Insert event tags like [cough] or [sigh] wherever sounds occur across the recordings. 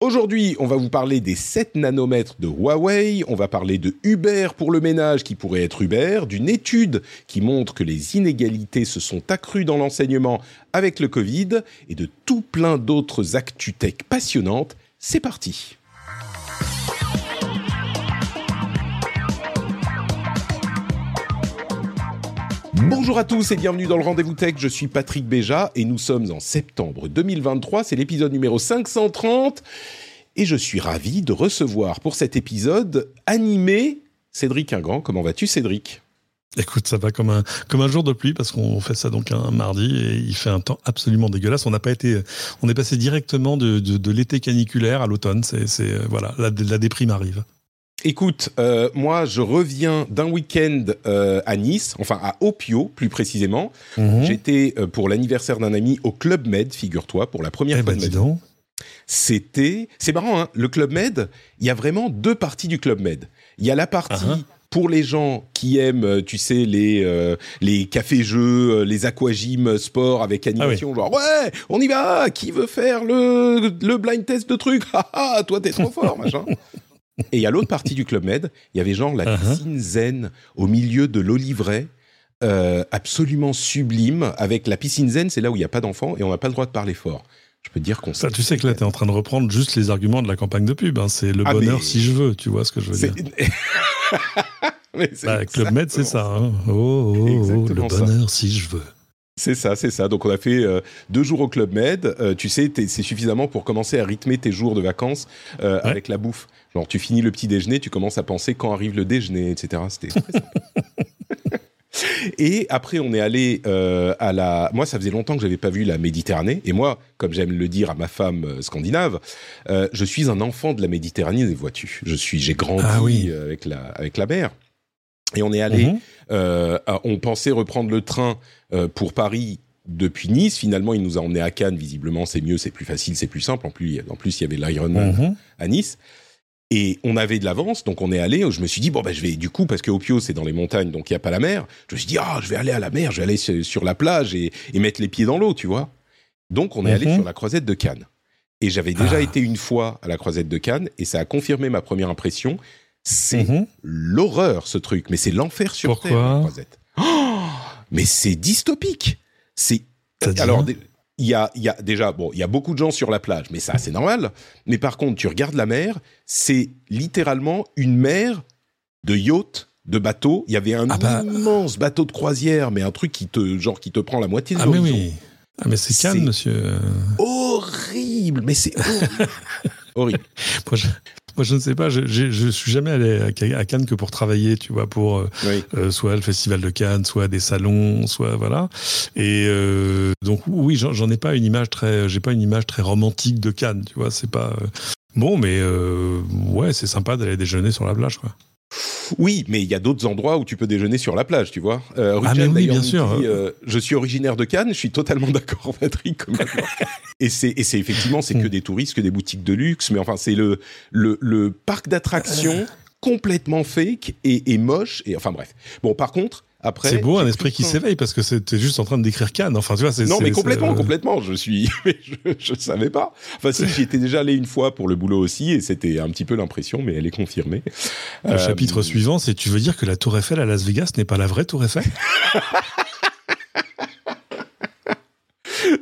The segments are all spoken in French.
Aujourd'hui, on va vous parler des 7 nanomètres de Huawei, on va parler de Uber pour le ménage qui pourrait être Uber, d'une étude qui montre que les inégalités se sont accrues dans l'enseignement avec le Covid et de tout plein d'autres actus-tech passionnantes. C'est parti Bonjour à tous et bienvenue dans le Rendez-vous Tech, je suis Patrick Béja et nous sommes en septembre 2023, c'est l'épisode numéro 530 et je suis ravi de recevoir pour cet épisode animé Cédric Ingrand. Comment vas-tu Cédric? Écoute, ça va comme un, comme un jour de pluie parce qu'on fait ça donc un mardi et il fait un temps absolument dégueulasse. On n'a pas été, on est passé directement de, de, l'été caniculaire à l'automne. C'est, c'est voilà, la, la déprime arrive. Écoute, euh, moi, je reviens d'un week-end euh, à Nice, enfin à Opio plus précisément. Mhm. J'étais euh, pour l'anniversaire d'un ami au Club Med, figure-toi, pour la première Eh fois ben, de ma vie. C'était, c'est marrant, hein, le Club Med. Il y a vraiment deux parties du Club Med. Il y a la partie Uh-huh. pour les gens qui aiment, tu sais, les euh, les cafés-jeux, les aquagym sport avec animation, genre ouais, on y va. Qui veut faire le le blind test de trucs? [laughs] Ah ah, toi t'es trop fort, machin. Et il y a l'autre partie du Club Med, il y avait genre la Uh-huh. piscine zen au milieu de l'Olivret, euh, absolument sublime. Avec la piscine zen, c'est là où il n'y a pas d'enfants et on n'a pas le droit de parler fort. Je peux te dire qu'on Ça, tu sais que là, tu es en train de reprendre juste les arguments de la campagne de pub. hein. C'est le Ah, bonheur mais- si je veux, tu vois ce que je veux dire. [laughs] Mais Bah, Club Med, c'est ça. hein. Oh, oh, oh, le ça. bonheur si je veux. C'est ça, c'est ça. Donc on a fait euh, deux jours au Club Med. Euh, tu sais, c'est suffisamment pour commencer à rythmer tes jours de vacances euh, Ouais. avec la bouffe. Genre tu finis le petit déjeuner, tu commences à penser quand arrive le déjeuner, etc. C'était. [laughs] Et après, on est allé euh, à la. Moi, ça faisait longtemps que j'avais pas vu la Méditerranée. Et moi, comme j'aime le dire à ma femme euh, scandinave, euh, je suis un enfant de la Méditerranée, vois-tu. Je suis, j'ai grandi Ah oui. avec la avec la mer. Et on est allé. Mhm. On pensait reprendre le train pour Paris depuis Nice. Finalement, il nous a emmenés à Cannes. Visiblement, c'est mieux, c'est plus facile, c'est plus simple. En plus, en plus, il y avait l'Ironman Mhm. à Nice. Et on avait de l'avance, donc on est allé. Je me suis dit bon ben je vais du coup parce que Opio c'est dans les montagnes, donc il y a pas la mer. Je me suis dit ah je vais aller à la mer, je vais aller sur, la plage et, et mettre les pieds dans l'eau, tu vois. Donc on est allé Mhm. sur la croisette de Cannes. Et j'avais déjà Ah. été une fois à la croisette de Cannes et ça a confirmé ma première impression. C'est Mhm. l'horreur ce truc, mais c'est l'enfer sur Pourquoi terre la croisette. Mais c'est dystopique. C'est alors il y a, y a déjà bon, il y a beaucoup de gens sur la plage, mais ça c'est normal. Mais par contre, tu regardes la mer, c'est littéralement une mer de yachts, de bateaux. Il y avait un Ah bah. immense bateau de croisière, mais un truc qui te genre qui te prend la moitié de Ah, mais l'horizon. oui. Ah, mais c'est Cannes, monsieur. Horrible, mais c'est horrible. [laughs] horrible. Moi je, moi, je ne sais pas. Je, je, je suis jamais allé à Ca- à Cannes que pour travailler, tu vois, pour euh, Oui. euh, soit le festival de Cannes, soit des salons, soit voilà. Et euh, donc oui, j'en ai pas une image très, j'ai pas une image très romantique de Cannes, tu vois. C'est pas bon, mais euh, ouais, c'est sympa d'aller déjeuner sur la plage, quoi. Oui, mais il y a d'autres endroits où tu peux déjeuner sur la plage, tu vois. Euh, Ah, mais oui, bien sûr. dit, euh, je suis originaire de Cannes, je suis totalement [laughs] d'accord, Patrick. [laughs] et c'est effectivement c'est que des touristes, que des boutiques de luxe, mais enfin c'est le le, le parc d'attractions complètement fake et, et moche et enfin bref. Bon, par contre, après C'est beau un esprit qui s'éveille parce que t'es juste en train de décrire Cannes. Enfin, tu vois, c'est Non, mais complètement, euh, complètement. Je suis, [laughs] je, je savais pas. Enfin, si, j'y étais déjà allé une fois pour le boulot aussi, et c'était un petit peu l'impression, mais elle est confirmée. Le Euh, chapitre suivant, c'est tu veux dire que la Tour Eiffel à Las Vegas n'est pas la vraie Tour Eiffel? [laughs]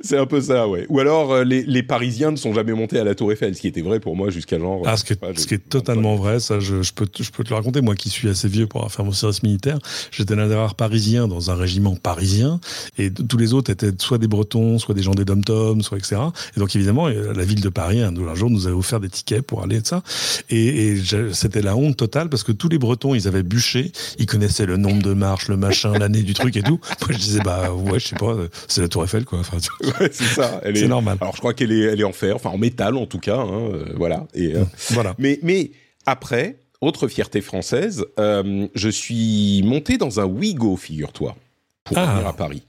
C'est un peu ça, ouais. Ou alors, euh, les, les Parisiens ne sont jamais montés à la Tour Eiffel, ce qui était vrai pour moi jusqu'à genre. Ah, ce pas, ce qui est totalement vrai, ça, je, je peux, te- je peux te le raconter. Moi qui suis assez vieux pour avoir fait mon service militaire, j'étais l'un des rares parisiens dans un régiment parisien, et tous les autres étaient soit des Bretons, soit des gens des dom soit etc. Et donc évidemment, euh, la ville de Paris, un, un jour, nous avait offert des tickets pour aller de ça. Et, et c'était la honte totale parce que tous les Bretons, ils avaient bûché, ils connaissaient le nombre de marches, le machin, l'année du truc et tout. Moi, je disais, bah ouais, je sais pas, euh, c'est la Tour Eiffel, quoi. Enfin, tu- Ouais, c'est ça. Elle est... normal. Alors, je crois qu'elle est, elle est en fer, enfin en métal en tout cas. hein, euh, voilà. Et, euh, Voilà. mais, mais après, autre fierté française, euh, je suis monté dans un Wigo, figure-toi, pour Ah. venir à Paris.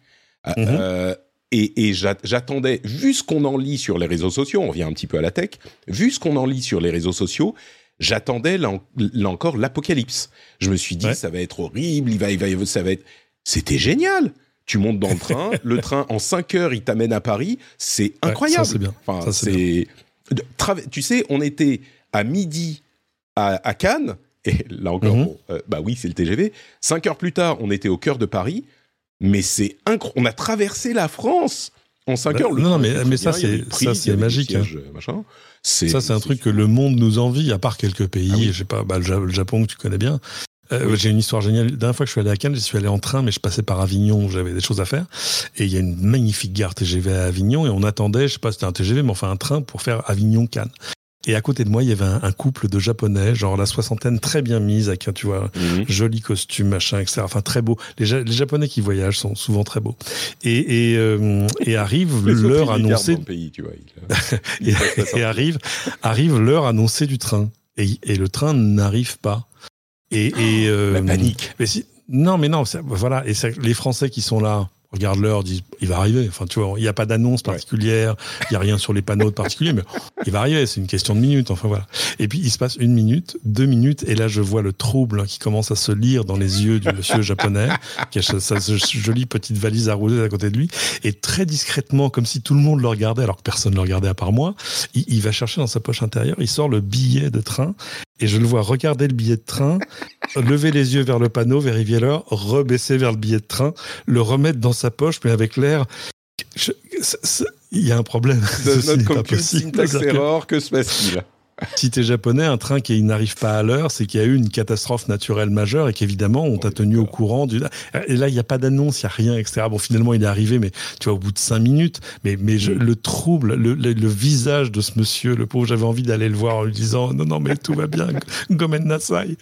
Mhm. et, j'attendais, vu ce qu'on en lit sur les réseaux sociaux, on revient un petit peu à la tech, vu ce qu'on en lit sur les réseaux sociaux, j'attendais là, encore l'apocalypse. Je me suis dit, ça va être horrible, il va, il va, ça va être. C'était génial. Tu montes dans le train, [laughs] le train en 5 heures, il t'amène à Paris. C'est incroyable. ça c'est bien. Enfin, c'est. Tu sais, on était à midi à, Cannes, et là encore, mhm. euh, bah oui, c'est le TGV. 5 heures plus tard, on était au cœur de Paris mais c'est incroyable. On a traversé la France en 5 heures. non, mais, mais ça, c'est ça, c'est magique. Hein. Euh, ça, c'est un truc que le monde nous envie, à part quelques pays. Ah je sais pas, bah, le Japon que tu connais bien. Euh, j'ai une histoire géniale. La dernière fois que je suis allé à Cannes, je suis allé en train, mais je passais par Avignon où j'avais des choses à faire. Et il y a une magnifique gare TGV à Avignon et on attendait, je sais pas si c'était un TGV, mais enfin un train pour faire Avignon-Cannes. Et à côté de moi, il y avait un, couple de japonais, genre la soixantaine, très bien mise, avec un, tu vois, mhm. joli costume, machin, etc. Enfin, très beau. Les, japonais qui voyagent sont souvent très beaux. Et, et, euh, et arrive l'heure annoncée. Pays, tu vois, [laughs] et, arrive, arrive l'heure annoncée du train. Et, et le train n'arrive pas. Et, et euh, la panique. Mais si, non, mais non, voilà. Et les Français qui sont là, regarde l'heure, disent il va arriver. Enfin, tu vois, il n'y a pas d'annonce particulière, il n'y a rien sur les panneaux de particulier, mais il va arriver. C'est une question de minutes. Enfin voilà. Et puis il se passe une minute, deux minutes, et là je vois le trouble qui commence à se lire dans les yeux du monsieur japonais, [laughs] qui a sa, jolie petite valise arrosée à côté de lui, et très discrètement, comme si tout le monde le regardait, alors que personne ne le regardait à part moi, il, il va chercher dans sa poche intérieure, il sort le billet de train et je le vois regarder le billet de train, lever les yeux vers le panneau, vérifier l'heure, rebaisser vers le billet de train, le remettre dans sa poche, mais avec l'air. Il y a un problème. [laughs] Notre computer syntax error, que se passe-t-il? Si t'es japonais, un train qui n'arrive pas à l'heure, c'est qu'il y a eu une catastrophe naturelle majeure et qu'évidemment, on t'a tenu au courant. Du... Et là, il n'y a pas d'annonce, il n'y a rien, etc. Bon, finalement, il est arrivé, mais tu vois, au bout de cinq minutes. Mais, mais le trouble, le, le, visage de ce monsieur, le pauvre, j'avais envie d'aller le voir en lui disant Non, non, mais tout va bien, [laughs] Gomen Nasai.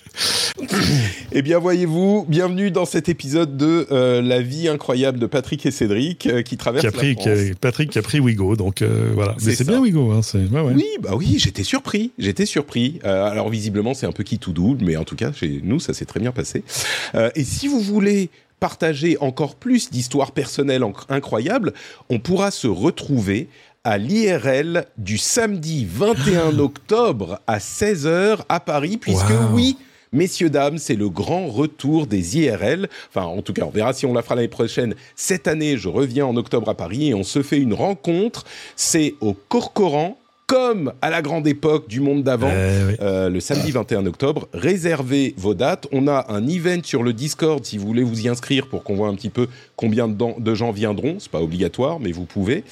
eh bien, voyez-vous, bienvenue dans cet épisode de euh, La vie incroyable de Patrick et Cédric euh, qui traverse qui a pris, la France. Patrick qui a pris Wigo, donc euh, voilà. Mais c'est bien Wigo. Hein, ouais, ouais. Oui, bah oui, j'étais surpris j'étais surpris. Euh, alors visiblement, c'est un peu qui tout double, mais en tout cas, chez nous, ça s'est très bien passé. Euh, et si vous voulez partager encore plus d'histoires personnelles incroyables, on pourra se retrouver à l'IRL du samedi 21 [gasps] octobre à 16h à Paris, puisque oui, messieurs, dames, c'est le grand retour des IRL. Enfin, en tout cas, on verra si on la fera l'année prochaine. Cette année, je reviens en octobre à Paris et on se fait une rencontre. C'est au Corcoran comme à la grande époque du monde d'avant, eh euh, le samedi 21 octobre. Réservez vos dates. On a un event sur le Discord si vous voulez vous y inscrire pour qu'on voit un petit peu combien de, gens viendront. C'est pas obligatoire, mais vous pouvez.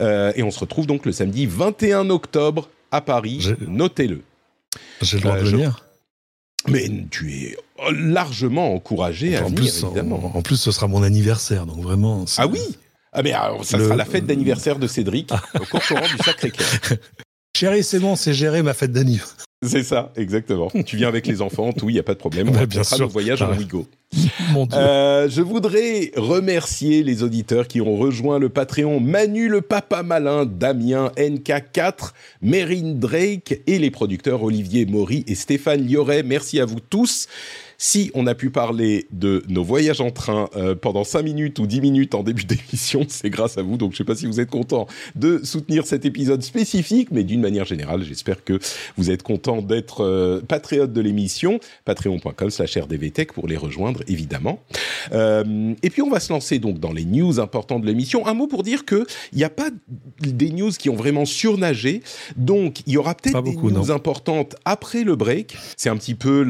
Euh, et on se retrouve donc le samedi 21 octobre à Paris. Notez-le. J'ai le droit de euh, venir. Mais tu es largement encouragé à venir, évidemment. En, plus, ce sera mon anniversaire, donc vraiment. Ah oui? Ah mais ça sera la fête d'anniversaire de Cédric [laughs] au Corcoran du Sacré-Cœur. [laughs] Chérie, c'est bon, c'est géré ma fête d'anniversaire. C'est ça, exactement. tu viens avec les enfants, tout, il n'y a pas de problème. On va bien sûr. voyage en Wigo. [laughs] Mon Dieu. Euh, je voudrais remercier les auditeurs qui ont rejoint le Patreon. Manu le Papa Malin, Damien NK4, Mérine Drake et les producteurs Olivier Maury et Stéphane Lioret. Merci à vous tous. Si on a pu parler de nos voyages en train euh, pendant 5 minutes ou 10 minutes en début [laughs] d'émission, c'est grâce à vous. Donc je ne sais pas si vous êtes content de soutenir cet épisode spécifique, mais d'une manière générale, j'espère que vous êtes content d'être euh, patriote de l'émission. Patreon.com slash rdvtech pour les rejoindre, évidemment. Euh, et puis on va se lancer donc dans les news importantes de l'émission. Un mot pour dire qu'il n'y a pas des news qui ont vraiment surnagé. Donc il y aura peut-être des news importantes après le break. C'est un petit peu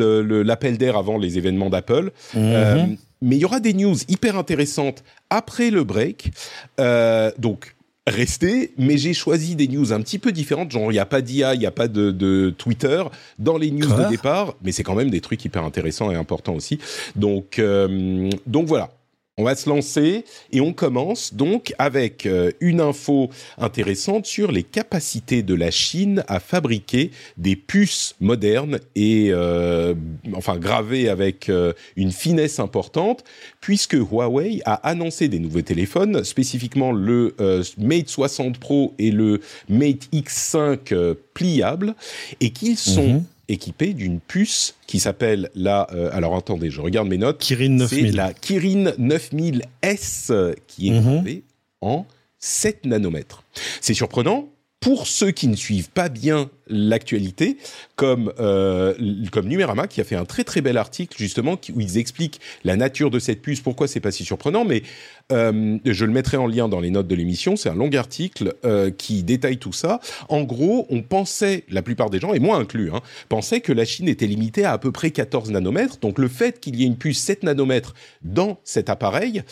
l'appel d'air avant les événements d'Apple. Mhm. Euh, mais il y aura des news hyper intéressantes après le break. Euh, donc, restez, mais j'ai choisi des news un petit peu différentes. Genre, il n'y a pas d'IA, il n'y a pas de, Twitter dans les news de départ, mais c'est quand même des trucs hyper intéressants et importants aussi. Donc, euh, donc voilà. On va se lancer et on commence donc avec euh, une info intéressante sur les capacités de la Chine à fabriquer des puces modernes et euh, enfin gravées avec euh, une finesse importante, puisque Huawei a annoncé des nouveaux téléphones, spécifiquement le Mate 60 Pro et le Mate X5 pliable, et qu'ils sont mhm équipé d'une puce qui s'appelle la. Euh, alors attendez, je regarde mes notes. Kirin 9000. C'est la Kirin 9000S qui est mhm. en 7 nanomètres. C'est surprenant pour ceux qui ne suivent pas bien l'actualité, comme euh, comme Numérama qui a fait un très très bel article justement où ils expliquent la nature de cette puce, pourquoi c'est pas si surprenant. Mais euh, je le mettrai en lien dans les notes de l'émission. C'est un long article euh, qui détaille tout ça. En gros, on pensait, la plupart des gens, et moi inclus, hein, pensaient que la Chine était limitée à à peu près 14 nanomètres. Donc le fait qu'il y ait une puce 7 nanomètres dans cet appareil,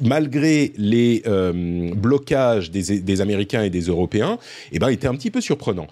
malgré les euh, blocages des, des Américains et des Européens, eh ben, était un petit peu surprenant.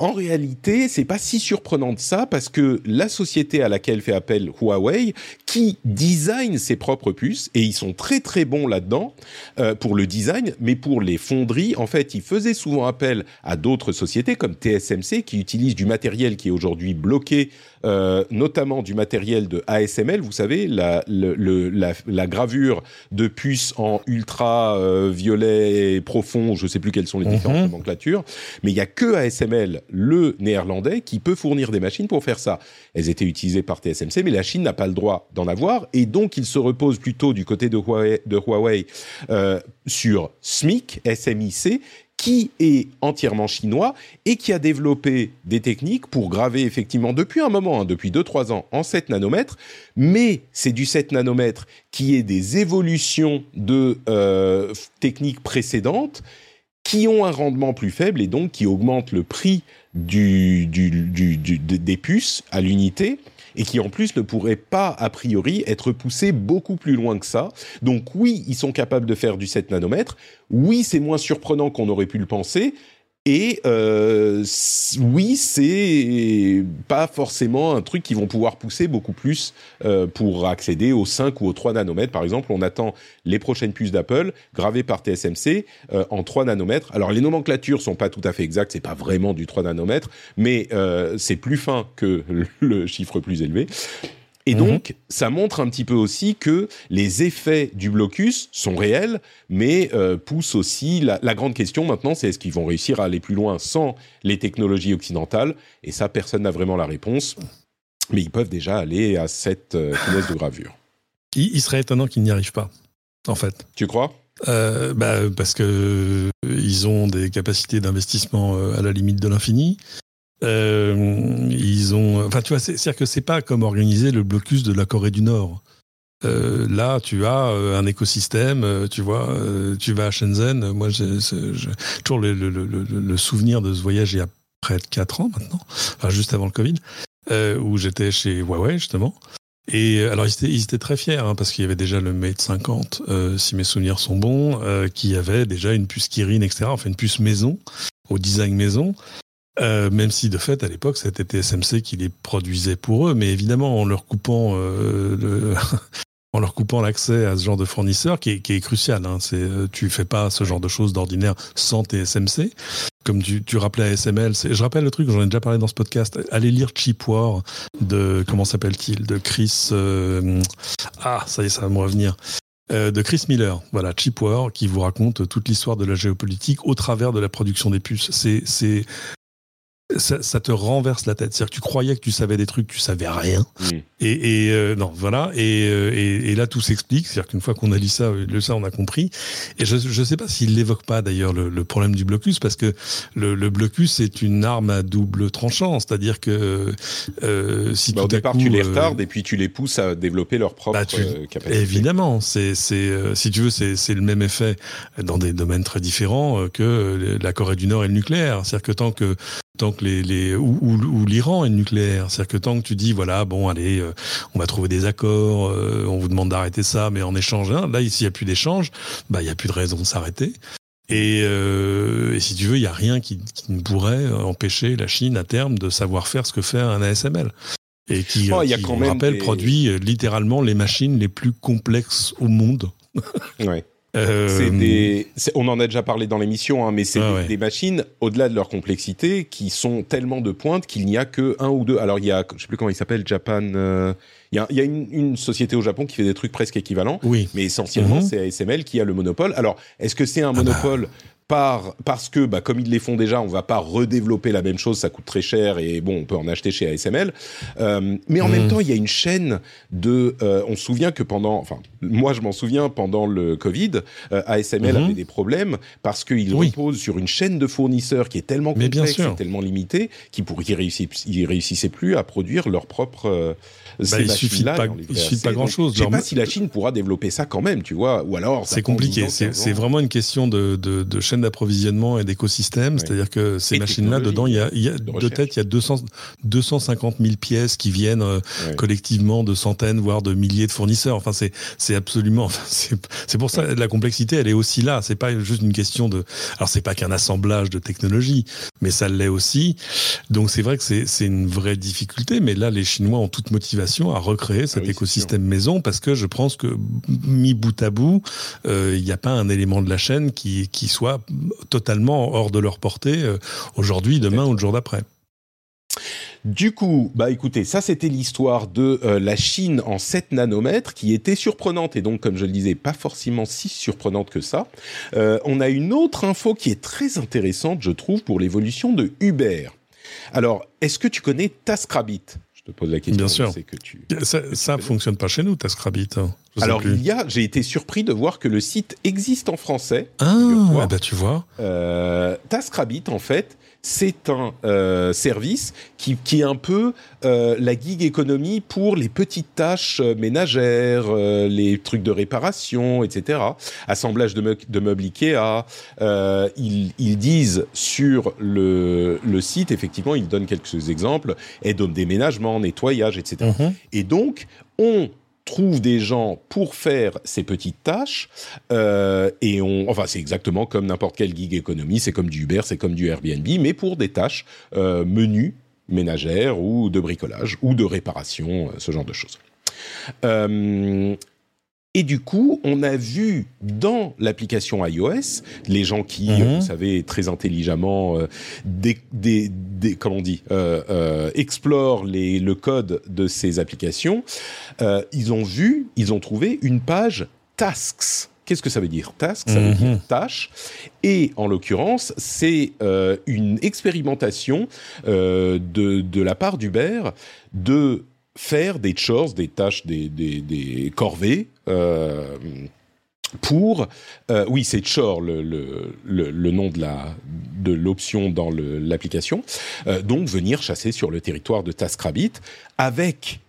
En réalité, c'est pas si surprenant de ça parce que la société à laquelle fait appel Huawei, qui design ses propres puces et ils sont très très bons là-dedans euh, pour le design, mais pour les fonderies, en fait, ils faisaient souvent appel à d'autres sociétés comme TSMC qui utilisent du matériel qui est aujourd'hui bloqué euh, notamment du matériel de ASML, vous savez, la, le, la, la gravure de puces en ultra euh, violet profond, je ne sais plus quelles sont les différentes mhm. nomenclatures, mais il y a que ASML, le néerlandais, qui peut fournir des machines pour faire ça. Elles étaient utilisées par TSMC, mais la Chine n'a pas le droit d'en avoir, et donc il se repose plutôt du côté de Huawei, de Huawei euh, sur SMIC, SMIC, qui est entièrement chinois et qui a développé des techniques pour graver effectivement depuis un moment, hein, depuis 2-3 ans, en 7 nanomètres, mais c'est du 7 nanomètres qui est des évolutions de euh, techniques précédentes qui ont un rendement plus faible et donc qui augmentent le prix des puces à l'unité et qui en plus ne pourrait pas a priori être poussé beaucoup plus loin que ça. Donc oui, ils sont capables de faire du 7 nanomètres. Oui, c'est moins surprenant qu'on aurait pu le penser, et euh, oui, c'est pas forcément un truc qu'ils vont pouvoir pousser beaucoup plus euh, pour accéder aux 5 ou aux 3 nanomètres. Par exemple, on attend les prochaines puces d'Apple gravées par TSMC euh, en 3 nanomètres. Alors les nomenclatures sont pas tout à fait exactes, c'est pas vraiment du 3 nanomètres, mais euh, c'est plus fin que [laughs] le chiffre plus élevé. Et mhm. donc, ça montre un petit peu aussi que les effets du blocus sont réels, mais euh, poussent aussi la, la, grande question maintenant, c'est est-ce qu'ils vont réussir à aller plus loin sans les technologies occidentales? Et ça, personne n'a vraiment la réponse. Mais ils peuvent déjà aller à cette euh, de gravure. [laughs] Il, serait étonnant qu'ils n'y arrivent pas, en fait. Tu crois? Euh, bah, parce que ils ont des capacités d'investissement à la limite de l'infini. Euh, ils ont, enfin, tu vois, c'est-à-dire que c'est pas comme organiser le blocus de la Corée du Nord. Euh, là, tu as euh, un écosystème, euh, tu vois, euh, tu vas à Shenzhen. Moi, j'ai toujours le, le, le, le, souvenir de ce voyage il y a près de 4 ans maintenant, enfin, juste avant le Covid, où j'étais chez Huawei, justement. Et alors, ils étaient, ils étaient très fiers, hein, parce qu'il y avait déjà le Mate 50, si mes souvenirs sont bons, qui avait déjà une puce Kirin, etc., enfin une puce maison, au design maison. Euh, même si de fait à l'époque c'était TSMC qui les produisait pour eux, mais évidemment en leur coupant euh, le, [laughs] en leur coupant l'accès à ce genre de fournisseur qui est, qui est crucial. Hein. C'est euh, tu fais pas ce genre de choses d'ordinaire sans TSMC. Comme tu, tu rappelais à SML, je rappelle le truc, j'en ai déjà parlé dans ce podcast. Allez lire Cheap War de comment s'appelle-t-il? De Chris. Euh, ah ça y est, ça va me revenir. Euh, de Chris Miller, voilà, Cheap War, qui vous raconte toute l'histoire de la géopolitique au travers de la production des puces. C'est, c'est, ça, ça, te renverse la tête. C'est-à-dire que tu croyais que tu savais des trucs, tu savais rien. Et, et euh, non, voilà. Et, euh, et, et là, tout s'explique. C'est-à-dire qu'une fois qu'on a lu ça, le ça, on a compris. Et je ne sais pas s'il l'évoque pas d'ailleurs le, le, problème du blocus, parce que le, le blocus est une arme à double tranchant. C'est-à-dire que euh, si bah, tout au départ tu les euh, retardes et puis tu les pousses à développer leur propre bah, tu, capacité. Évidemment, c'est c'est si tu veux, c'est le même effet dans des domaines très différents que la Corée du Nord et le nucléaire. C'est-à-dire que tant que tant que les, les ou, ou, l'Iran est nucléaire, c'est-à-dire que tant que tu dis voilà bon allez euh, on va trouver des accords, euh, on vous demande d'arrêter ça, mais en échange hein, là ici il y a plus d'échange, bah il y a plus de raison de s'arrêter. Et, euh, et, si tu veux, il y a rien qui, qui, ne pourrait empêcher la Chine à terme de savoir faire ce que fait un ASML et qui, oh, qui quand rappelle, produit littéralement les machines les plus complexes au monde. ouais. Euh... Des, on en a déjà parlé dans l'émission, hein, mais c'est ah des, ouais. des, machines au-delà de leur complexité qui sont tellement de pointe qu'il n'y a que un ou deux. Alors il y a, je sais plus comment il s'appelle, Japan. Euh, il y a, il y a une, une, société au Japon qui fait des trucs presque équivalents, oui. mais essentiellement mm -hmm. c'est ASML qui a le monopole. Alors est-ce que c'est un monopole ah bah. Par, parce que, bah, comme ils les font déjà, on va pas redévelopper la même chose, ça coûte très cher et bon, on peut en acheter chez ASML. Euh, mais en même mmh. temps, il y a une chaîne de. Euh, on se souvient que pendant, enfin, moi je m'en souviens pendant le Covid, euh, ASML mmh. avait des problèmes parce qu'ils reposent sur une chaîne de fournisseurs qui est tellement complexe, et tellement limitée, qu'ils ne réussissaient, réussissaient plus à produire leur propre bah, il suffit pas, il suffit pas grand chose. Je sais pas si la Chine pourra développer ça quand même, tu vois, ou alors. C'est compliqué. C'est vraiment une question de, de, de chaîne d'approvisionnement et d'écosystème. C'est-à-dire que ces machines-là, dedans, il y a, il y a de, tête, il y a 200, 250 000 pièces qui viennent euh, collectivement de centaines, voire de milliers de fournisseurs. Enfin, c'est c'est absolument. [laughs] Enfin, c'est pour ça la complexité, elle est aussi là. C'est pas juste une question de. Alors, c'est pas qu'un assemblage de technologies, mais ça l'est aussi. Donc, c'est vrai que c'est une vraie difficulté. Mais là, les Chinois ont toute motivation à recréer cet ah écosystème maison parce que je pense que mis bout à bout, euh, il n'y a pas un élément de la chaîne qui, qui soit totalement hors de leur portée euh, aujourd'hui, demain ou le jour d'après. Du coup, bah écoutez, ça c'était l'histoire de euh, la Chine en 7 nanomètres qui était surprenante et donc comme je le disais, pas forcément si surprenante que ça. on a une autre info qui est très intéressante, je trouve, pour l'évolution de Uber. Alors, est-ce que tu connais TaskRabbit te pose la question. Bien sûr. Que tu... Ça ne fonctionne pas chez nous, TaskRabbit. Hein. Alors, il y a, j'ai été surpris de voir que le site existe en français. Ah, bah tu vois. Euh, TaskRabbit, en fait, c'est un euh, service qui, qui, est un peu euh, la gig économie pour les petites tâches ménagères, euh, les trucs de réparation, etc. Assemblage de, me de meubles Ikea. Ils, ils, disent sur le, le, site, effectivement, ils donnent quelques exemples, aide au déménagement, nettoyage, etc. Mm-hmm. Et donc, on trouve des gens pour faire ces petites tâches euh, et on enfin c'est exactement comme n'importe quelle gig économie c'est comme du Uber c'est comme du Airbnb mais pour des tâches euh, menues ménagères ou de bricolage ou de réparation euh, ce genre de choses et du coup, on a vu dans l'application iOS, les gens qui, mhm. vous savez, très intelligemment, euh, des, des, des, comment on dit, euh, euh, explorent les, le code de ces applications, euh, ils ont vu, ils ont trouvé une page Tasks. Qu'est-ce que ça veut dire Tasks, ça veut mhm. dire tâche. Et en l'occurrence, c'est euh, une expérimentation euh, de, de la part d'Uber de faire des chores, des tâches, des, des, corvées. Euh, pour, euh, oui, c'est chore le, le, nom de la de l'option dans l'application. Euh, donc venir chasser sur le territoire de TaskRabbit avec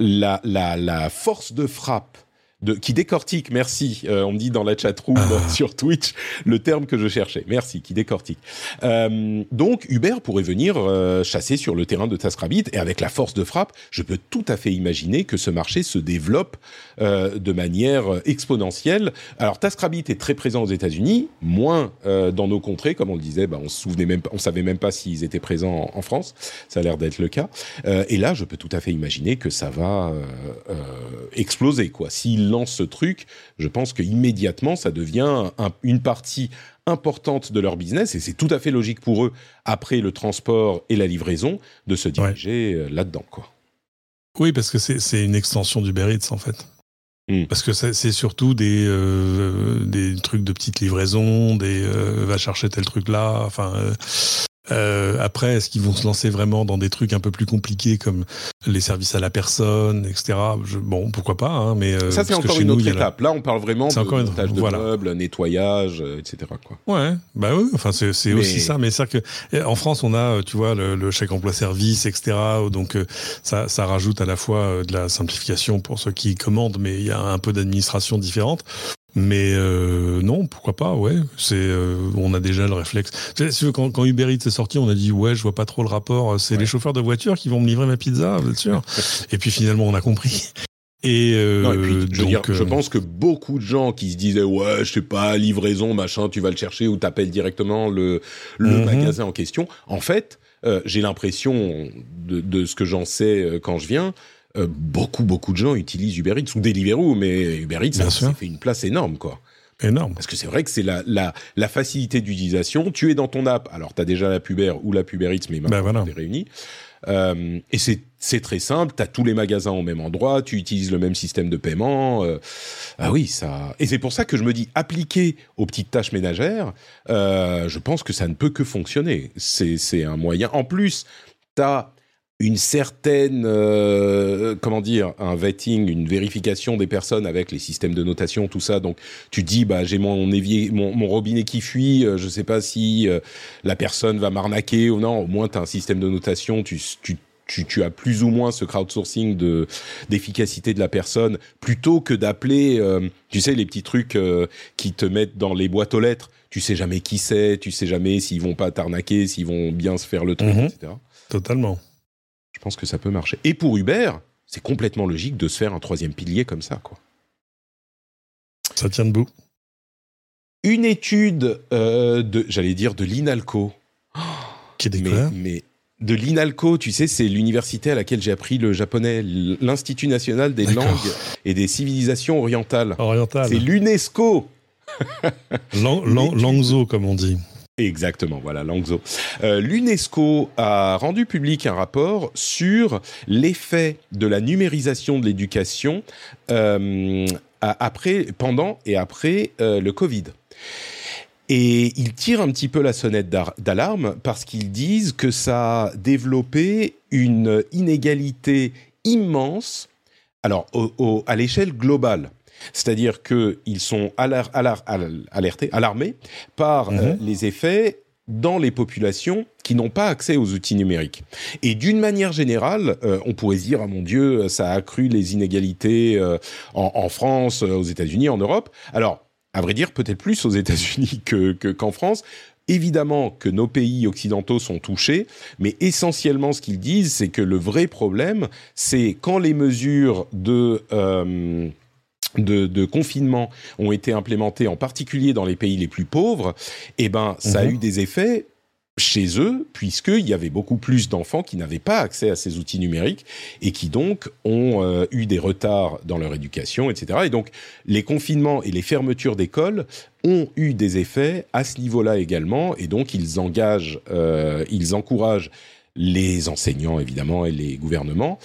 la, la force de frappe de, qui décortique, merci, euh, on me dit dans la chatroom ah. [laughs] sur Twitch le terme que je cherchais, merci, qui décortique. Euh, donc Uber pourrait venir euh, chasser sur le terrain de TaskRabbit et avec la force de frappe, je peux tout à fait imaginer que ce marché se développe euh, de manière exponentielle. Alors TaskRabbit est très présent aux États-Unis, moins euh, dans nos contrées, comme on le disait, bah, on se souvenait même, on savait même pas s'ils étaient présents en, en, France, ça a l'air d'être le cas. et là, je peux tout à fait imaginer que ça va exploser, quoi. S'ils lance ce truc, je pense que immédiatement ça devient une partie importante de leur business et c'est tout à fait logique pour eux après le transport et la livraison de se diriger euh, là-dedans quoi. Oui, parce que c'est une extension du Eats en fait. Hmm. Parce que c'est surtout des euh, des trucs de petites livraisons, des euh, va chercher tel truc là, enfin euh, après, est-ce qu'ils vont se lancer vraiment dans des trucs un peu plus compliqués comme les services à la personne, etc. Je, bon, pourquoi pas, hein, mais euh, ça c'est encore une autre étape. Là, on parle vraiment de encore montage de meubles, nettoyage, euh, etc. Quoi. Ouais, bah oui. Enfin, c'est mais... aussi ça, mais ça que eh, en France, on a, tu vois, le, le chèque emploi service, etc. Donc ça, ça rajoute à la fois de la simplification pour ceux qui commandent, mais il y a un peu d'administration différente. Mais euh, non, pourquoi pas, ouais. C'est, euh, on a déjà le réflexe. Quand, quand Uber Eats est sorti, on a dit ouais, je vois pas trop le rapport. C'est les chauffeurs de voiture qui vont me livrer ma pizza, êtes sûr? [laughs] Et puis finalement, on a compris. Et, euh, non, et puis, je, donc, dire, je pense que beaucoup de gens qui se disaient ouais, je sais pas, livraison, machin, tu vas le chercher ou t'appelles directement le, le mhm. magasin en question. En fait, j'ai l'impression de, de, ce que j'en sais quand je viens euh, beaucoup, beaucoup de gens utilisent Uber Eats ou Deliveroo, mais Uber Eats, ça, fait une place énorme, quoi. Énorme. Parce que c'est vrai que c'est la, la, la facilité d'utilisation. Tu es dans ton app, alors tu as déjà la Pubère ou la Puberitz, mais maintenant Ben voilà. réunis. Euh, et c'est très simple, tu as tous les magasins au même endroit, tu utilises le même système de paiement. euh, ah oui, ça. Et c'est pour ça que je me dis, appliqué aux petites tâches ménagères, euh, je pense que ça ne peut que fonctionner. C'est c'est un moyen. En plus, tu as une certaine, euh, comment dire, un vetting, une vérification des personnes avec les systèmes de notation, tout ça. Donc, tu dis, bah, j'ai mon évier, mon, mon robinet qui fuit, euh, je sais pas si euh, la personne va m'arnaquer ou non. Au moins, tu as un système de notation, tu, tu, tu, tu as plus ou moins ce crowdsourcing de d'efficacité de la personne, plutôt que d'appeler, euh, tu sais, les petits trucs euh, qui te mettent dans les boîtes aux lettres. Tu sais jamais qui c'est, tu sais jamais s'ils vont pas t'arnaquer, s'ils vont bien se faire le truc, Mhm. etc. Totalement. Je pense que ça peut marcher. Et pour Uber, c'est complètement logique de se faire un troisième pilier comme ça, quoi. Ça tient debout. Une étude euh, de, j'allais dire, de l'INALCO. Qui est Mais, mais de l'INALCO, tu sais, c'est l'université à laquelle j'ai appris le japonais, l'Institut national des langues et des civilisations orientales. Oriental. C'est l'UNESCO. Langzo, [laughs] comme on dit. Exactement, voilà, Langzo. Euh, L'UNESCO a rendu public un rapport sur l'effet de la numérisation de l'éducation euh, après, pendant et après euh, le Covid. Et ils tirent un petit peu la sonnette d'alarme parce qu'ils disent que ça a développé une inégalité immense, alors au- au- à l'échelle globale. C'est-à-dire qu'ils sont alar- alar- al- alertés, alarmés par Mhm. euh, les effets dans les populations qui n'ont pas accès aux outils numériques. Et d'une manière générale, euh, on pourrait se dire, ah mon Dieu, ça a accru les inégalités euh, en, en France, aux États-Unis, en Europe. Alors, à vrai dire, peut-être plus aux États-Unis [laughs] que, que- qu'en France. Évidemment que nos pays occidentaux sont touchés, mais essentiellement ce qu'ils disent, c'est que le vrai problème, c'est quand les mesures de... euh, de, de confinement ont été implémentées, en particulier dans les pays les plus pauvres, eh ben, ça a Mhm. eu des effets chez eux, puisqu'il y avait beaucoup plus d'enfants qui n'avaient pas accès à ces outils numériques et qui donc ont euh, eu des retards dans leur éducation, etc. Et donc, les confinements et les fermetures d'écoles ont eu des effets à ce niveau-là également, et donc ils engagent, euh, ils encouragent les enseignants évidemment et les gouvernements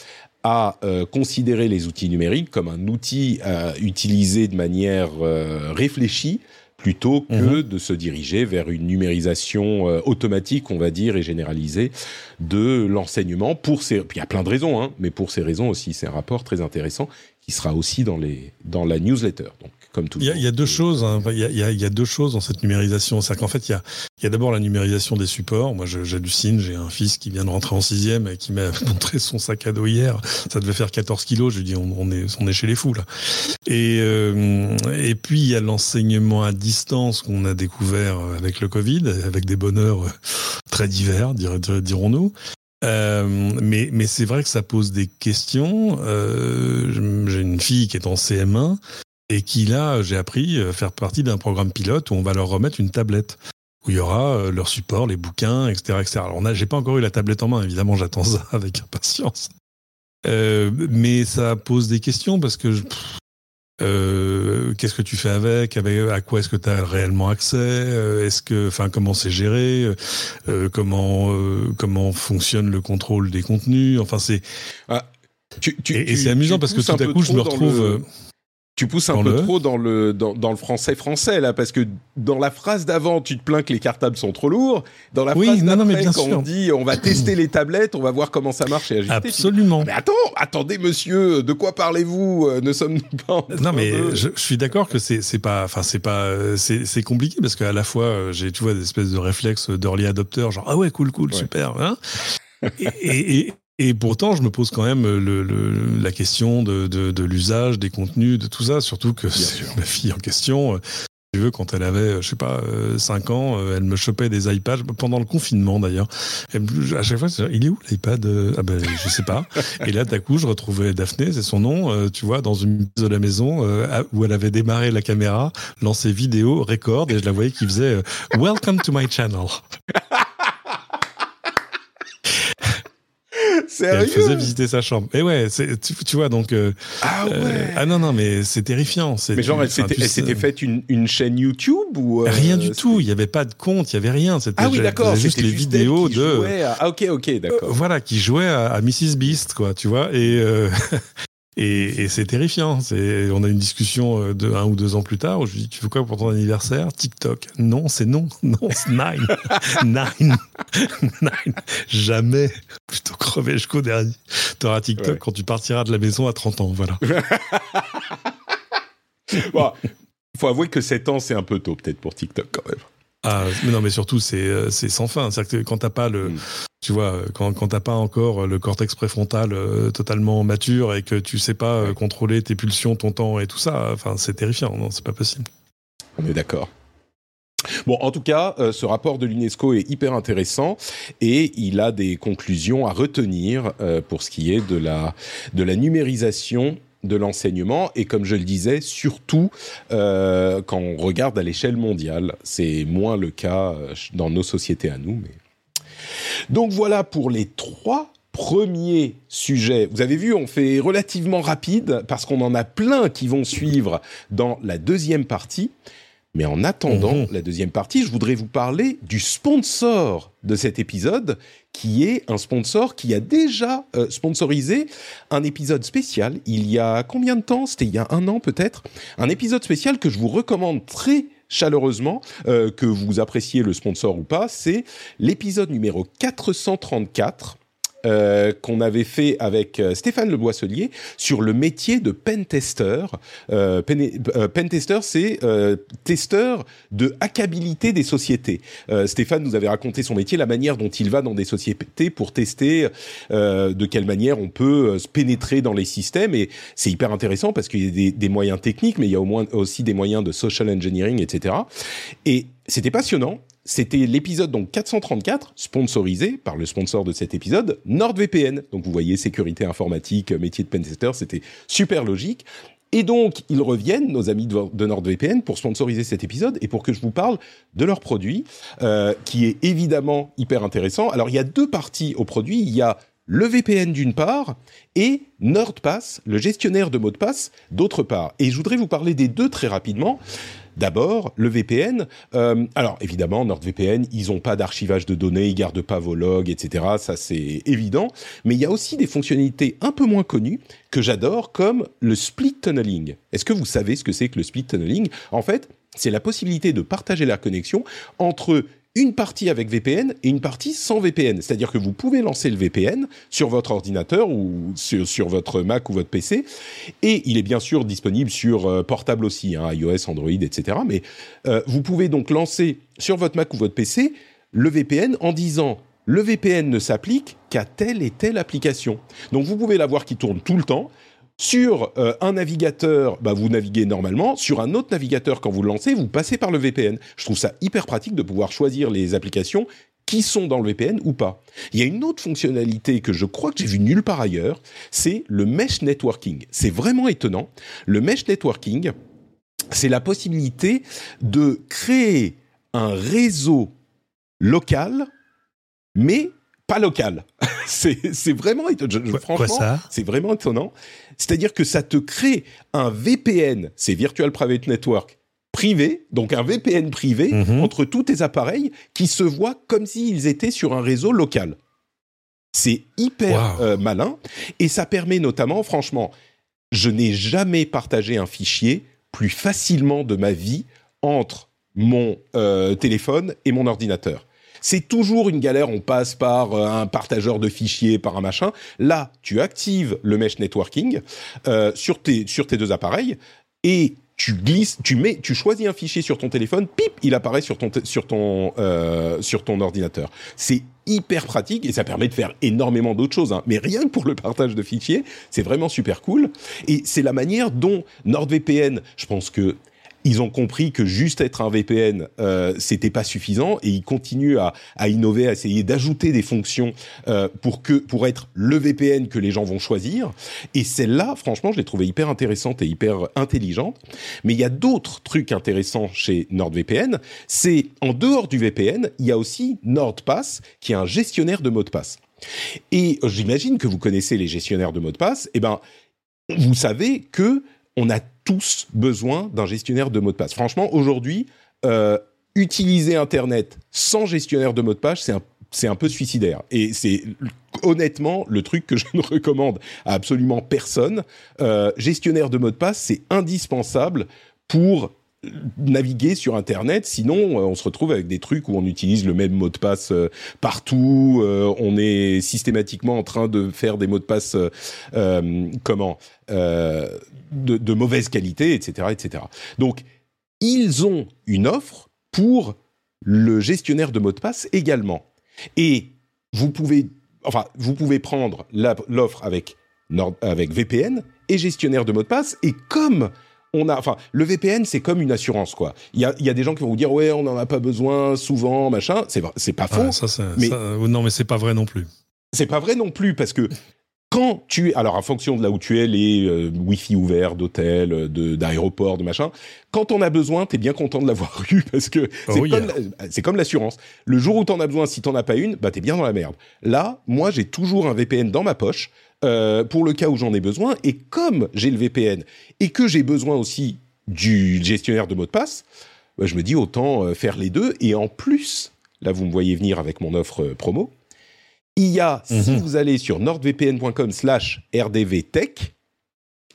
à euh, considérer les outils numériques comme un outil à utiliser de manière euh, réfléchie plutôt que de se diriger vers une numérisation euh, automatique, on va dire, et généralisée de l'enseignement. Pour ces, puis il y a plein de raisons, hein, mais pour ces raisons aussi, c'est un rapport très intéressant qui sera aussi dans les dans la newsletter. Donc, comme tout. Il y a, il y a deux choses. hein. Il, y a, il y a- il y a deux choses dans cette numérisation. C'est-à-dire qu'en fait, il y a, il y a d'abord la numérisation des supports. Moi, j'hallucine. J'ai un fils qui vient de rentrer en sixième et qui m'a [laughs] montré son sac à dos hier. Ça devait faire 14 kilos. Je lui dis, on, on est, on est chez les fous là. Et, euh, et puis il y a l'enseignement à distance qu'on a découvert avec le Covid, avec des bonheurs [laughs] très divers, dir- dir- dirons-nous. Euh, mais mais c'est vrai que ça pose des questions. Euh, J'ai une fille qui est en CM1 et qui là, j'ai appris euh, faire partie d'un programme pilote où on va leur remettre une tablette où il y aura euh, leur support, les bouquins, etc., etc. Alors j'ai pas encore eu la tablette en main, évidemment, j'attends ça [laughs] avec impatience. Euh, mais ça pose des questions parce que euh, qu'est-ce que tu fais avec, avec à quoi est-ce que tu as réellement accès, est-ce que, enfin, comment c'est géré, euh, comment comment fonctionne le contrôle des contenus, enfin c'est Tu- tu- et, c'est amusant parce que tout à coup je me retrouve. le- Tu pousses un Dans peu le- trop dans le dans, dans le français français là parce que dans la phrase d'avant tu te plains que les cartables sont trop lourds dans la Oui, phrase d'après quand sûr. on dit on va tester les tablettes on va voir comment ça marche et dis, Absolument. mais attends attendez monsieur de quoi parlez-vous Euh, ne sommes-nous pas en Non mais de- je, je suis d'accord que c'est pas enfin c'est pas euh, c'est compliqué parce qu'à la fois euh, j'ai tu vois des espèces de réflexes d'early adopter genre ah ouais cool cool Ouais. super hein et, et, et, pourtant je me pose quand même le, le- la question de, de, de l'usage des contenus de tout ça surtout que ma fille en question euh, tu veux, quand elle avait, euh, je sais pas, 5 ans, euh, elle me chopait des iPads pendant le confinement d'ailleurs. À chaque fois, il est où l'iPad euh? Ah ben, je sais pas. [laughs] Et là, d'un coup, je retrouvais Daphné, c'est son nom, euh, tu vois, dans une pièce de la maison euh, où elle avait démarré la caméra, lancé vidéo, record, et je la voyais qui faisait euh, Welcome to my channel. [laughs] [laughs] Sérieux elle faisait visiter sa chambre. Et ouais, tu, tu, vois, donc. Euh, ah ouais. ah non, non, mais c'est terrifiant. Mais genre, elle s'était faite une, une, chaîne YouTube ou Rien du tout. Il n'y avait pas de compte, il n'y avait rien. Ah oui, d'accord. Juste les vidéos de. Ah ok, ok, d'accord. voilà, qui jouait à, à, Mrs Beast, quoi, tu vois. Et [laughs] Et, et c'est terrifiant. On a une discussion euh, de un ou deux ans plus tard où je lui dis Tu veux quoi pour ton anniversaire? TikTok. Non, c'est non. [laughs] Non, c'est nine. [laughs] nine. [laughs] nine. Jamais. Plutôt crever jusqu'au dernier. Tu auras TikTok quand tu partiras de la maison à 30 ans. Voilà. bon, faut avouer que 7 ans, c'est un peu tôt, peut-être, pour TikTok quand même. Ah, mais non, mais surtout, c'est euh, sans fin. C'est-à-dire que quand t'as pas le, mm. tu vois, quand, quand t'as pas encore le cortex préfrontal euh, totalement mature et que tu sais pas euh, contrôler tes pulsions, ton temps et tout ça, enfin, c'est terrifiant. Non, c'est pas possible. On est d'accord. Bon, en tout cas, ce rapport de l'UNESCO est hyper intéressant et il a des conclusions à retenir pour ce qui est de la de la numérisation de l'enseignement et comme je le disais, surtout euh, quand on regarde à l'échelle mondiale. C'est moins le cas euh, dans nos sociétés à nous. Mais... Donc voilà pour les trois premiers sujets. Vous avez vu, on fait relativement rapide parce qu'on en a plein qui vont suivre dans la deuxième partie. Mais en attendant mhm. la deuxième partie, je voudrais vous parler du sponsor de cet épisode, qui est un sponsor qui a déjà euh, sponsorisé un épisode spécial il y a combien de temps? C'était il y a un an peut-être? Un épisode spécial que je vous recommande très chaleureusement, euh, que vous appréciez le sponsor ou pas, c'est l'épisode numéro 434 euh, qu'on avait fait avec euh, Stéphane Le Boisselier sur le métier de pentester. Euh, euh pentester, c'est testeur de hackabilité des sociétés. Stéphane nous avait raconté son métier, la manière dont il va dans des sociétés pour tester de quelle manière on peut se pénétrer dans les systèmes. Et c'est hyper intéressant parce qu'il y a des, des, moyens techniques, mais il y a au moins aussi des moyens de social engineering, etc. Et c'était passionnant. C'était l'épisode donc 434, sponsorisé par le sponsor de cet épisode, NordVPN. Donc vous voyez, sécurité informatique, métier de pentester, c'était super logique. Et donc, ils reviennent, nos amis de NordVPN, pour sponsoriser cet épisode et pour que je vous parle de leur produit, euh, qui est évidemment hyper intéressant. Alors, il y a deux parties au produit. Il y a le VPN d'une part et NordPass, le gestionnaire de mots de passe, d'autre part. Et je voudrais vous parler des deux très rapidement. D'abord, le VPN. Euh, alors évidemment, NordVPN, ils n'ont pas d'archivage de données, ils gardent pas vos logs, etc. Ça c'est évident. Mais il y a aussi des fonctionnalités un peu moins connues que j'adore, comme le split tunneling. Est-ce que vous savez ce que c'est que le split tunneling? En fait, c'est la possibilité de partager la connexion entre une partie avec VPN et une partie sans VPN. C'est-à-dire que vous pouvez lancer le VPN sur votre ordinateur ou sur, votre Mac ou votre PC. Et il est bien sûr disponible sur euh, portable aussi, hein, iOS, Android, etc. Mais euh, vous pouvez donc lancer sur votre Mac ou votre PC le VPN en disant le VPN ne s'applique qu'à telle et telle application. Donc vous pouvez l'avoir qui tourne tout le temps sur euh, un navigateur, bah, vous naviguez normalement. Sur un autre navigateur, quand vous le lancez, vous passez par le VPN. Je trouve ça hyper pratique de pouvoir choisir les applications qui sont dans le VPN ou pas. Il y a une autre fonctionnalité que je crois que j'ai vue nulle part ailleurs, c'est le mesh networking. C'est vraiment étonnant. Le mesh networking, c'est la possibilité de créer un réseau local, mais pas local. [laughs] c'est vraiment étonnant. Franchement, c'est vraiment étonnant. C'est-à-dire que ça te crée un VPN, c'est Virtual Private Network privé, donc un VPN privé mhm. entre tous tes appareils qui se voient comme s'ils étaient sur un réseau local. C'est hyper euh, malin et ça permet notamment, franchement, je n'ai jamais partagé un fichier plus facilement de ma vie entre mon euh, téléphone et mon ordinateur. C'est toujours une galère, on passe par euh, un partageur de fichiers, par un machin. Là, tu actives le mesh networking euh, sur, tes, sur tes deux appareils et tu glisses, tu mets, tu choisis un fichier sur ton téléphone, pip, il apparaît sur ton sur ton euh, sur ton ordinateur. C'est hyper pratique et ça permet de faire énormément d'autres choses. Hein. Mais rien que pour le partage de fichiers, c'est vraiment super cool. Et c'est la manière dont NordVPN, je pense que ils ont compris que juste être un VPN, euh, c'était pas suffisant et ils continuent à, à innover, à essayer d'ajouter des fonctions euh, pour que pour être le VPN que les gens vont choisir. Et celle-là, franchement, je l'ai trouvée hyper intéressante et hyper intelligente. Mais il y a d'autres trucs intéressants chez NordVPN. C'est en dehors du VPN, il y a aussi NordPass qui est un gestionnaire de mots de passe. Et j'imagine que vous connaissez les gestionnaires de mots de passe. Eh ben, vous savez que on a tous besoin d'un gestionnaire de mots de passe. Franchement, aujourd'hui, euh, utiliser Internet sans gestionnaire de mots de passe, c'est un c'est un peu suicidaire. Et c'est honnêtement le truc que [laughs] je ne recommande à absolument personne. Euh, gestionnaire de mots de passe, c'est indispensable pour naviguer sur Internet. Sinon, euh, on se retrouve avec des trucs où on utilise le même mot de passe euh, partout. Euh, on est systématiquement en train de faire des mots de passe comment de, de, mauvaise qualité, etc., etc. Donc, ils ont une offre pour le gestionnaire de mots de passe également. Et vous pouvez, enfin, vous pouvez prendre l'offre avec avec VPN et gestionnaire de mots de passe. Et comme on a, enfin, le VPN, c'est comme une assurance, quoi. Il y a, y a, des gens qui vont vous dire, ouais, on n'en a pas besoin souvent, machin. C'est, c'est pas faux. ça, mais non, mais c'est pas vrai non plus. C'est pas vrai non plus parce que quand tu es, alors en fonction de là où tu es, les euh, Wi-Fi ouverts d'hôtels, euh, de, d'aéroports, de machin, quand on a besoin, t'es bien content de l'avoir [laughs] eu parce que oh c'est, comme, c'est comme l'assurance. Le jour où t'en as besoin, si t'en as pas une, bah t'es bien dans la merde. Là, moi, j'ai toujours un VPN dans ma poche euh, pour le cas où j'en ai besoin. Et comme j'ai le VPN et que j'ai besoin aussi du gestionnaire de mots de passe, bah, je me dis autant euh, faire les deux. Et en plus, là vous me voyez venir avec mon offre euh, promo, il y a, si mhm. vous allez sur nordvpn.com slash rdvtech,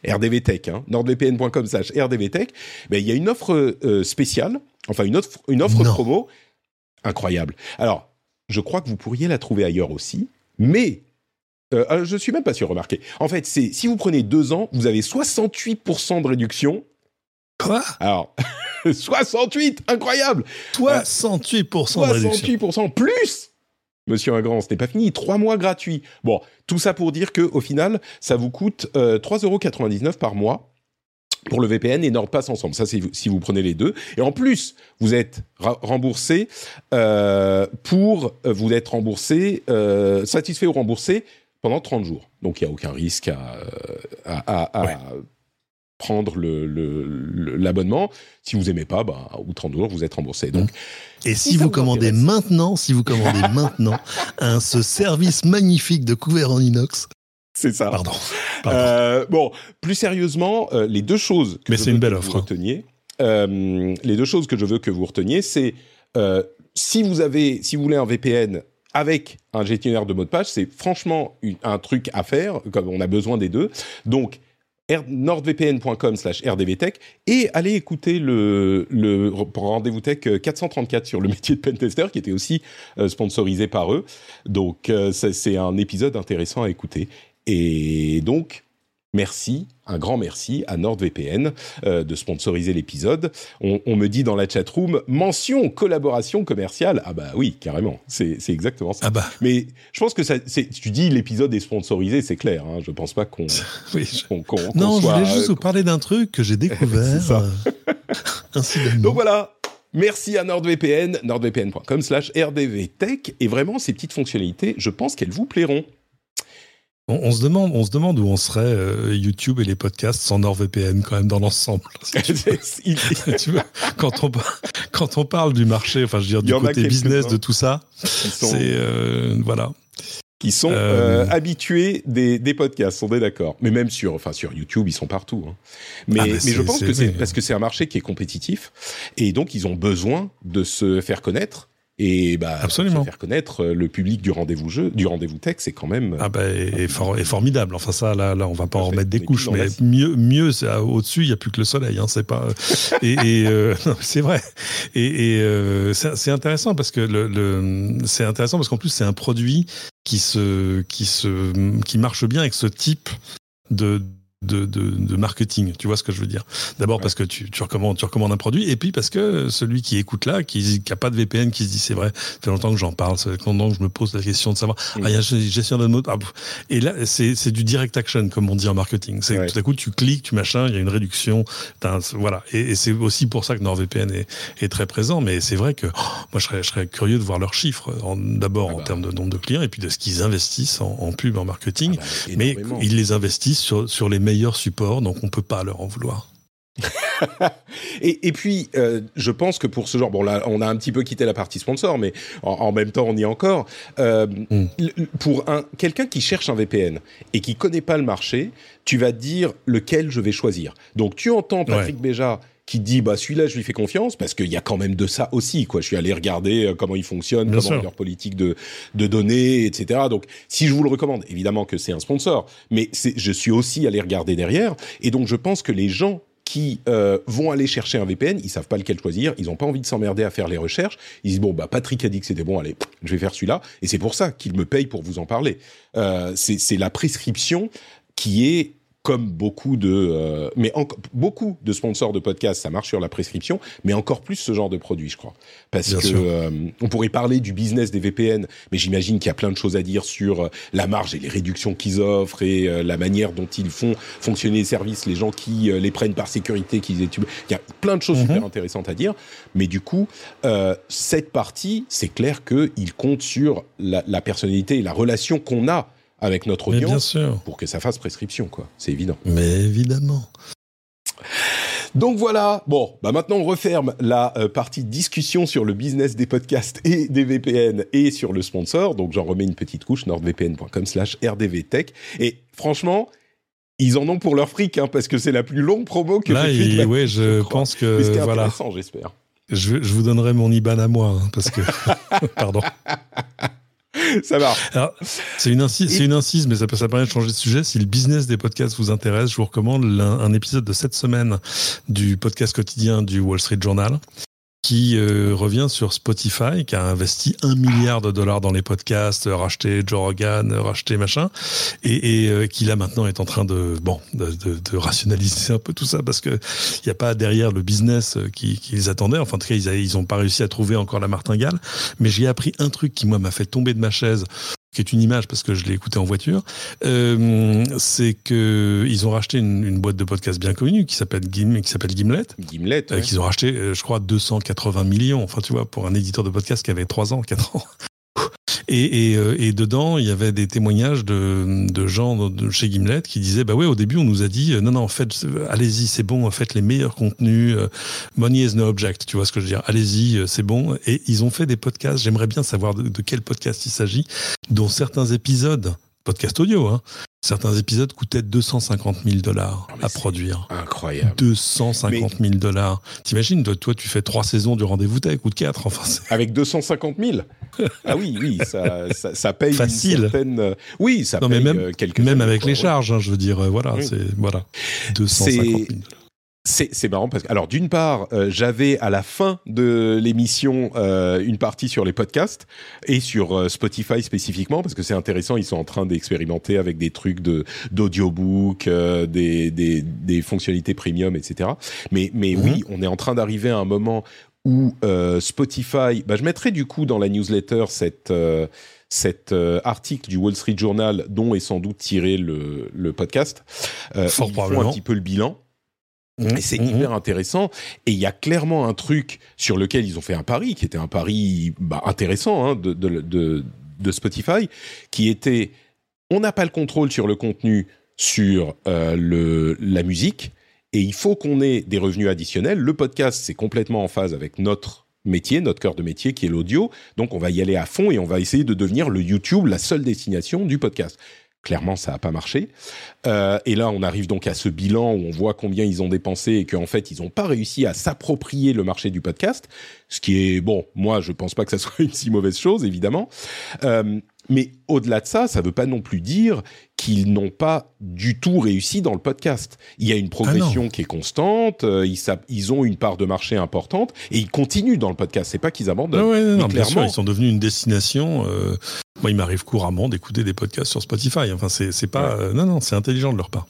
rdvtech, hein, nordvpn.com slash rdvtech, ben, il y a une offre spéciale, enfin une offre, une offre promo incroyable. Alors, je crois que vous pourriez la trouver ailleurs aussi, mais euh, euh, je suis même pas sûr, remarquez. En fait, c'est si vous prenez deux ans, vous avez 68% de réduction. Quoi? Alors, [laughs] 68, incroyable 68% de réduction. 68% plus Monsieur Ingrand, ce n'est pas fini. Trois mois gratuits. Bon, tout ça pour dire que au final, ça vous coûte euh, 3,99€ par mois pour le VPN et NordPass ensemble. Ça, c'est si vous prenez les deux. Et en plus, vous êtes remboursé euh, pour vous êtes remboursé, euh, satisfait ou remboursé pendant 30 jours. Donc il n'y a aucun risque à, à, prendre l'abonnement. Le, si vous aimez pas, bah, au 30 jours, vous êtes remboursé. Donc, et si vous commandez maintenant, si vous commandez [laughs] maintenant un, ce service magnifique de couvert en inox, c'est ça. Pardon. Euh, bon, plus sérieusement, euh, les deux choses que Mais une belle offre. Vous reteniez, euh, les deux choses que je veux que vous reteniez, c'est si vous avez, si vous voulez un VPN avec un gestionnaire de mots de passe, c'est franchement un truc à faire, comme on a besoin des deux. Donc, nordvpn.com slash rdvtech et allez écouter le, le rendez-vous tech 434 sur le métier de pentester qui était aussi euh, sponsorisé par eux. Donc, euh, c'est un épisode intéressant à écouter. Et donc, merci, un grand merci à NordVPN euh, de sponsoriser l'épisode. On, me dit dans la chatroom, mention collaboration commerciale. Ah bah oui, carrément, c'est exactement ça. Ah bah. Mais je pense que ça, tu dis l'épisode est sponsorisé, c'est clair. Hein. je pense pas qu'on [laughs] oui, Non, je voulais juste vous parler d'un truc que j'ai découvert. [laughs] Euh, [laughs] Donc voilà, Merci à NordVPN, nordvpn.com slash rdvtech. Et vraiment, ces petites fonctionnalités, je pense qu'elles vous plairont. On, se demande, on se demande où on serait euh, YouTube et les podcasts sans NordVPN quand même dans l'ensemble. [laughs] [laughs] [laughs] quand on quand on parle du marché, enfin je veux dire du côté business de tout ça, c'est euh, voilà. Qui sont euh, habitués des, des podcasts, on est d'accord. Mais même sur, enfin sur YouTube, ils sont partout. Hein. Mais, ah, mais je pense que c'est parce que c'est un marché qui est compétitif et donc ils ont besoin de se faire connaître et bah, Absolument. faire connaître euh, le public du rendez-vous jeu, du rendez-vous tech, c'est quand même. Ah bah, est, formidable. Enfin ça, là, là, on va pas en remettre des couches, mais mieux, mieux, au-dessus, il y a plus que le soleil. Hein, c'est pas. et, et euh, [laughs] c'est vrai. Et, et euh, c'est intéressant parce que le, le c'est intéressant parce qu'en plus c'est un produit qui se, qui se, qui marche bien avec ce type de de, de, marketing. Tu vois ce que je veux dire? D'abord parce que tu, tu, recommandes, tu recommandes un produit, et puis parce que celui qui écoute là, qui n'a pas de VPN, qui se dit c'est vrai, ça fait longtemps que j'en parle, ça fait longtemps que je me pose la question de savoir, ah, il y a gestion de mots. Ah, et là, c'est du direct action, comme on dit en marketing. C'est tout à coup, tu cliques, tu machin, il y a une réduction. voilà. Et, c'est aussi pour ça que NordVPN est, est très présent. Mais c'est vrai que oh, moi, je serais, je serais curieux de voir leurs chiffres, d'abord ah en bah. termes de nombre de clients, et puis de ce qu'ils investissent en, pub, en marketing. Ah bah, mais ils les investissent sur, sur les meilleurs support, donc on peut pas leur en vouloir. [laughs] et, et, puis, euh, je pense que pour ce genre, bon là, on a un petit peu quitté la partie sponsor, mais en, en même temps, on y est encore. Euh, mm. Pour un quelqu'un qui cherche un VPN et qui connaît pas le marché, tu vas te dire lequel je vais choisir. Donc, tu entends Patrick Béja qui dit bah celui-là je lui fais confiance parce qu'il y a quand même de ça aussi quoi. Je suis allé regarder euh, comment ils fonctionnent, comment sûr. leur politique de de données, etc. Donc si je vous le recommande, évidemment que c'est un sponsor, mais je suis aussi allé regarder derrière et donc je pense que les gens qui euh, vont aller chercher un VPN, ils savent pas lequel choisir, ils ont pas envie de s'emmerder à faire les recherches. Ils disent bon bah Patrick a dit que c'était bon, allez, je vais faire celui-là, et c'est pour ça qu'il me paye pour vous en parler. Euh, c'est la prescription qui est comme beaucoup de, euh, mais beaucoup de sponsors de podcasts, ça marche sur la prescription, mais encore plus ce genre de produit, je crois, parce Bien que euh, on pourrait parler du business des VPN, mais j'imagine qu'il y a plein de choses à dire sur euh, la marge et les réductions qu'ils offrent et euh, la manière dont ils font fonctionner les services, les gens qui les prennent par sécurité, qu'ils étudient. Il y a plein de choses mm -hmm. super intéressantes à dire, mais du coup, cette partie, c'est clair qu'il compte sur la, la personnalité et la relation qu'on a avec notre audience pour que ça fasse prescription, quoi. C'est évident. Mais évidemment. Donc voilà, bon, bah maintenant on referme la euh, partie discussion sur le business des podcasts et des VPN et sur le sponsor. Donc j'en remets une petite couche, nordvpn.com slash rdvtech. Et franchement, ils en ont pour leur fric, hein, parce que c'est la plus longue promo que Là, j'ai faite. Oui, je, je pense que... Mais voilà. intéressant, j'espère. Je, je, vous donnerai mon IBAN à moi, hein, parce que... [laughs] [laughs] Pardon. Ça va. C'est une, incise, une incise, mais ça, ça permet de changer de sujet. Si le business des podcasts vous intéresse, je vous recommande un, un épisode de cette semaine du podcast quotidien du Wall Street Journal qui euh, revient sur Spotify, qui a investi un milliard de dollars dans les podcasts, racheté Joe Rogan, racheté machin, et, et euh, qui là maintenant est en train de bon de, de, de rationaliser un peu tout ça parce que il n'y a pas derrière le business qui, qui les attendait. Enfin, en tout cas, ils, ils ont pas réussi à trouver encore la martingale. Mais j'ai appris un truc qui moi m'a fait tomber de ma chaise qui est une image parce que je l'ai écouté en voiture, euh, c'est que ils ont racheté une, une, boîte de podcast bien connue qui s'appelle Gim, qui s'appelle Gimlet. Gimlet. Euh, qu'ils ont racheté, euh, je crois, 280 millions. Enfin, tu vois, pour un éditeur de podcast qui avait 3 ans, 4 ans. Euh, et, dedans, il y avait des témoignages de, gens chez Gimlet qui disaient bah ouais, au début, on nous a dit non, non, en fait, allez-y, c'est bon, faites les meilleurs contenus. money is no object, tu vois ce que je veux dire. Allez-y, c'est bon. Et ils ont fait des podcasts. J'aimerais bien savoir de, de quel podcast il s'agit, dont certains épisodes, podcast audio, hein, Certains épisodes coûtaient 250 000 dollars à produire. Incroyable. 250 000 dollars. T'imagines, toi, tu fais trois saisons du rendez-vous tech ou de quatre. Enfin, [laughs] Avec 250 000 Ah oui, oui, ça, ça, ça paye Facile. une certaine... Oui, ça non, paye mais même, quelques Même avec les charges, hein, je veux dire, voilà, oui. c'est voilà, 250 000 dollars. C'est marrant parce que, alors d'une part, euh, j'avais à la fin de l'émission euh, une partie sur les podcasts et sur euh, Spotify spécifiquement parce que c'est intéressant. Ils sont en train d'expérimenter avec des trucs de d'audiobook, euh, des, des, des fonctionnalités premium, etc. Mais mais -hmm. oui, on est en train d'arriver à un moment où euh, Spotify. Bah, je mettrai du coup dans la newsletter cette cet euh, article du Wall Street Journal dont est sans doute tiré le, le podcast. Euh, Fort ils font un petit peu le bilan. Et c'est mmh, hyper intéressant. Et il y a clairement un truc sur lequel ils ont fait un pari, qui était un pari bah, intéressant hein, de, de, de, de, Spotify, qui était on n'a pas le contrôle sur le contenu, sur euh, le, la musique, et il faut qu'on ait des revenus additionnels. Le podcast, c'est complètement en phase avec notre métier, notre cœur de métier, qui est l'audio. Donc on va y aller à fond et on va essayer de devenir le YouTube, la seule destination du podcast. Clairement, ça n'a pas marché. Euh, et là, on arrive donc à ce bilan où on voit combien ils ont dépensé et qu'en fait, ils n'ont pas réussi à s'approprier le marché du podcast. Ce qui est, bon, moi, je pense pas que ça [laughs] soit une si mauvaise chose, évidemment. Euh, mais au-delà de ça, ça ne veut pas non plus dire qu'ils n'ont pas du tout réussi dans le podcast. Il y a une progression ah qui est constante, euh, ils, ils, ont une part de marché importante et ils continuent dans le podcast. C'est pas qu'ils abandonnent. Ah ouais, non, non, clairement, sûr, ils sont devenus une destination. Euh, moi, il m'arrive couramment d'écouter des podcasts sur Spotify. Enfin, c'est pas. Ouais. Euh, non, non, c'est intelligent de leur part.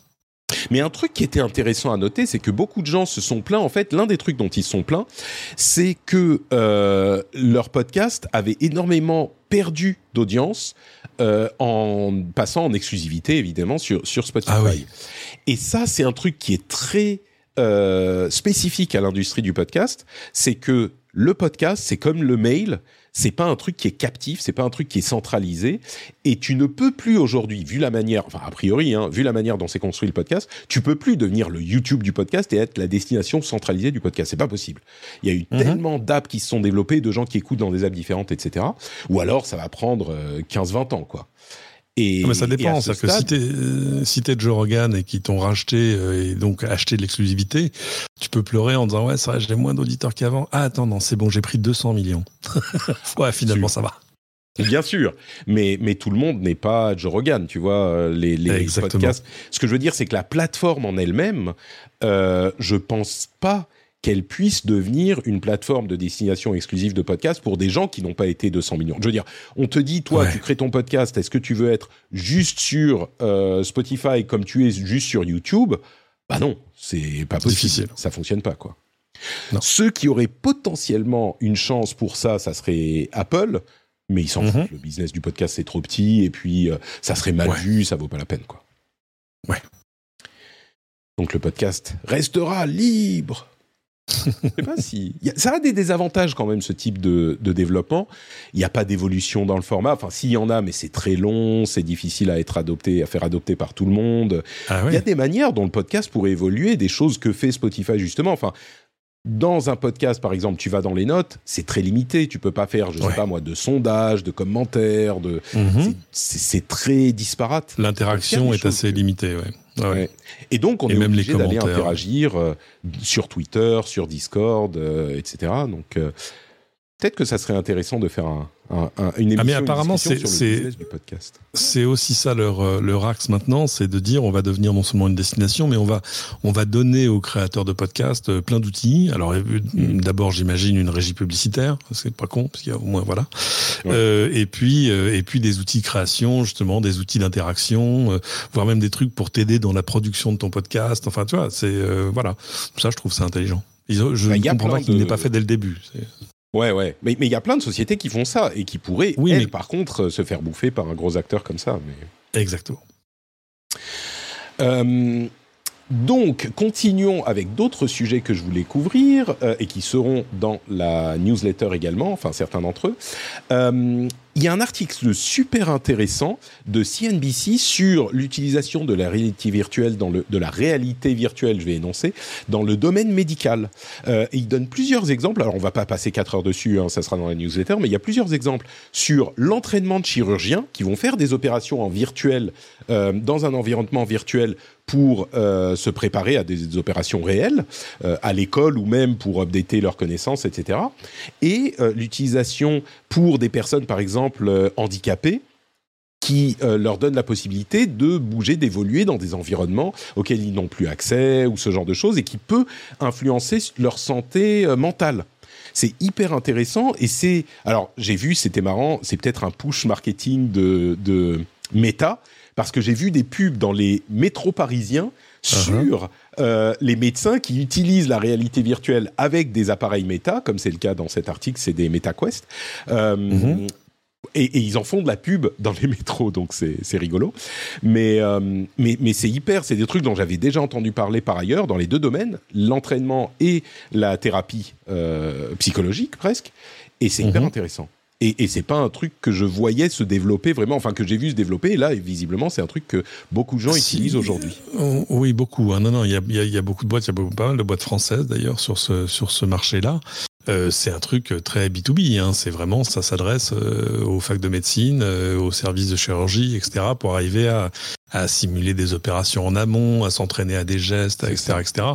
Mais un truc qui était intéressant à noter, c'est que beaucoup de gens se sont plaints. En fait, l'un des trucs dont ils se sont plaints, c'est que euh, leur podcast avait énormément perdu d'audience euh, en passant en exclusivité, évidemment, sur, sur Spotify. Ah oui. Et ça, c'est un truc qui est très euh, spécifique à l'industrie du podcast, c'est que le podcast, c'est comme le mail, c'est pas un truc qui est captif, c'est pas un truc qui est centralisé, et tu ne peux plus aujourd'hui, vu la manière, enfin a priori, hein, vu la manière dont c'est construit le podcast, tu peux plus devenir le YouTube du podcast et être la destination centralisée du podcast. C'est pas possible. Il y a eu mhm. tellement d'apps qui se sont développées, de gens qui écoutent dans des apps différentes, etc. Ou alors ça va prendre 15-20 euh, ans, quoi. Et, mais ça dépend. cest que si t'es euh, si es Joe Rogan et qui t'ont racheté euh, et donc acheté de l'exclusivité, tu peux pleurer en disant ouais ça j'ai moins d'auditeurs qu'avant. Ah attends non c'est bon j'ai pris 200 millions. [laughs] ouais finalement ça va. Bien sûr, mais mais tout le monde n'est pas Joe Rogan, tu vois euh, les, les podcasts. Ce que je veux dire, c'est que la plateforme en elle-même, euh, je pense pas qu'elle puisse devenir une plateforme de destination exclusive de podcast pour des gens qui n'ont pas été 200 millions. Je veux dire, on te dit, toi, tu crées ton podcast, est-ce que tu veux être juste sur euh, Spotify comme tu es juste sur YouTube? Bah non, c'est pas possible. Difficile. Ça fonctionne pas, quoi. Ceux qui auraient potentiellement une chance pour ça, ça serait Apple, mais ils s'en mhm. foutent. Le business du podcast, c'est trop petit, et puis euh, ça serait mal vu, ça vaut pas la peine, quoi. Ouais. Donc le podcast restera libre. Je sais pas si ça a des désavantages quand même ce type de, développement. Il n'y a pas d'évolution dans le format. Enfin, s'il y en a, mais c'est très long, c'est difficile à être adopté, à faire adopter par tout le monde. Ah Il y a des manières dont le podcast pourrait évoluer, des choses que fait Spotify justement. Enfin, dans un podcast, par exemple, tu vas dans les notes, c'est très limité. Tu peux pas faire, je sais pas moi, de sondages, de commentaires, de. Mhm. C'est très disparate. L'interaction est assez limitée, ouais. Ouais. Et donc, on est obligé d'aller interagir euh, sur Twitter, sur Discord, euh, etc. Donc, euh, peut-être que ça serait intéressant de faire un, une émission. Ah mais apparemment, c'est c'est aussi ça leur leur axe maintenant, c'est de dire on va devenir non seulement une destination, mais on va on va donner aux créateurs de podcasts plein d'outils. Alors mm. d'abord, j'imagine une régie publicitaire, c'est pas con parce qu'il y a au moins voilà. Euh, et puis et puis des outils de création, justement, des outils d'interaction, euh, voire même des trucs pour t'aider dans la production de ton podcast. Enfin, tu vois, c'est voilà. Ça, je trouve ça intelligent. Je ne bah, comprends pas qu'il n'est pas fait dès le début. Ouais, ouais. Mais il y a plein de sociétés qui font ça et qui pourraient, oui, elles, par contre, se faire bouffer par un gros acteur comme ça. Mais... Exactement. Euh, donc, continuons avec d'autres sujets que je voulais couvrir euh, et qui seront dans la newsletter également, enfin certains d'entre eux. Euh, il y a un article super intéressant de CNBC sur l'utilisation de la réalité virtuelle de la réalité virtuelle, je vais énoncer, dans le domaine médical. Euh, il donne plusieurs exemples. Alors on va pas passer quatre heures dessus, hein, ça sera dans la newsletter, mais il y a plusieurs exemples sur l'entraînement de chirurgiens qui vont faire des opérations en virtuel euh, dans un environnement virtuel pour euh, se préparer à des, opérations réelles à l'école ou même pour updater leurs connaissances, etc. Et l'utilisation pour des personnes, par exemple, euh, handicapées, qui euh, leur donne la possibilité de bouger, d'évoluer dans des environnements auxquels ils n'ont plus accès ou ce genre de choses et qui peut influencer leur santé mentale. C'est hyper intéressant et c'est alors j'ai vu c'était marrant c'est peut-être un push marketing de, de Meta parce que j'ai vu des pubs dans les métros parisiens uh-huh. sur euh, les médecins qui utilisent la réalité virtuelle avec des appareils méta, comme c'est le cas dans cet article, c'est des MetaQuest. Euh, mm-hmm. Et, ils en font de la pub dans les [laughs] métros, donc c'est rigolo. Mais, euh, mais, mais c'est hyper, c'est des trucs dont j'avais déjà entendu parler par ailleurs dans les deux domaines, l'entraînement et la thérapie psychologique presque. Et c'est hyper mm-hmm. intéressant. Et, et c'est pas un truc que je voyais se développer vraiment, enfin que j'ai vu se développer. Et là, visiblement, c'est un truc que beaucoup de gens utilisent aujourd'hui. Oh, oui, beaucoup. Hein. Non, non, il y a, y a, beaucoup de boîtes, il y a pas mal de boîtes françaises d'ailleurs sur ce sur ce marché-là. Euh, c'est un truc très B2B. Hein. C'est vraiment, ça s'adresse euh, aux facs de médecine, euh, aux services de chirurgie, etc., pour arriver à, à simuler des opérations en amont, à s'entraîner à des gestes, etc., etc.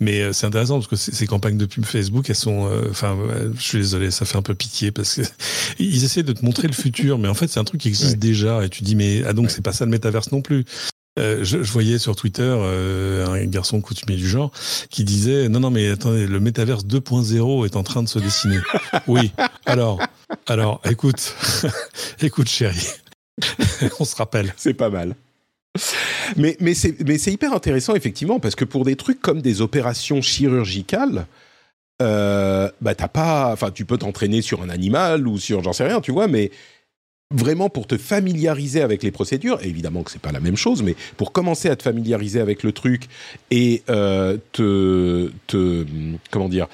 Mais euh, c'est intéressant parce que ces campagnes de pub Facebook, elles sont, euh, enfin, je suis désolé, ça fait un peu pitié parce que [laughs] ils essaient de te montrer le futur, mais en fait c'est un truc qui existe déjà et tu dis mais ah donc c'est pas ça le métaverse non plus. Euh, je, je, voyais sur Twitter euh, un garçon coutumier du genre qui disait non non mais attendez le métaverse 2.0 est en train de se dessiner. [laughs] oui. Alors alors écoute [laughs] écoute chérie [laughs] on se rappelle. C'est pas mal. Mais, mais c'est hyper intéressant, effectivement, parce que pour des trucs comme des opérations chirurgicales, euh, bah t'as pas, enfin tu peux t'entraîner sur un animal ou sur j'en sais rien, tu vois, mais vraiment pour te familiariser avec les procédures, évidemment que c'est pas la même chose, mais pour commencer à te familiariser avec le truc et euh, te, te, comment dire,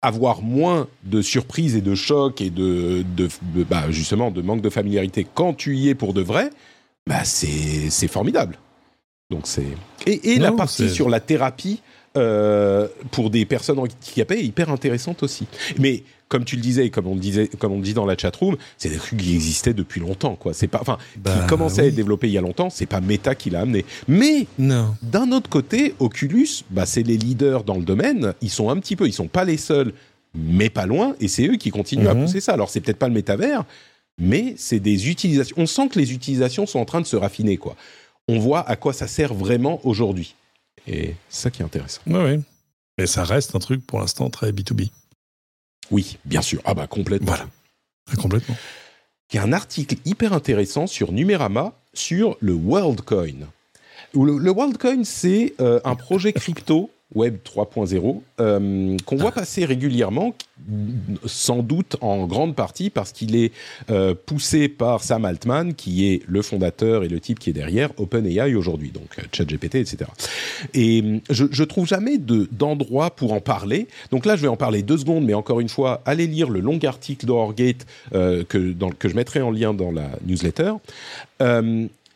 avoir moins de surprises et de chocs et de, de, bah, justement de manque de familiarité quand tu y es pour de vrai, bah c'est formidable. Donc c'est et, et la partie sur la thérapie euh, pour des personnes handicapées est hyper intéressante aussi. Mais comme tu le disais, comme on le disait, comme on dit dans la chatroom, c'est des trucs qui existaient depuis longtemps, quoi. C'est pas, enfin, qui bah commençaient à être développés il y a longtemps. C'est pas Meta qui l'a amené. Mais d'un autre côté, Oculus, bah, c'est les leaders dans le domaine. Ils sont un petit peu, ils sont pas les seuls, mais pas loin. Et c'est eux qui continuent à mhm. pousser ça. Alors c'est peut-être pas le métavers, mais c'est des utilisations. On sent que les utilisations sont en train de se raffiner, quoi. On voit à quoi ça sert vraiment aujourd'hui. Et c'est ça qui est intéressant. Oui, oui. Mais ça reste un truc pour l'instant très B2B. Oui, bien sûr. Ah bah complètement. Voilà. Ah, complètement. Il y a un article hyper intéressant sur Numérama sur le WorldCoin. Le, le WorldCoin, c'est euh, un projet crypto Web 3.0 euh, qu'on voit passer régulièrement, sans doute en grande partie parce qu'il est euh, poussé par Sam Altman, qui est le fondateur et le type qui est derrière OpenAI aujourd'hui, donc euh, ChatGPT, etc. Et je, je trouve jamais d'endroit pour en parler. Donc là, je vais en parler deux secondes, mais encore une fois, allez lire le long article d'Orgate que, que je mettrai en lien dans la newsletter.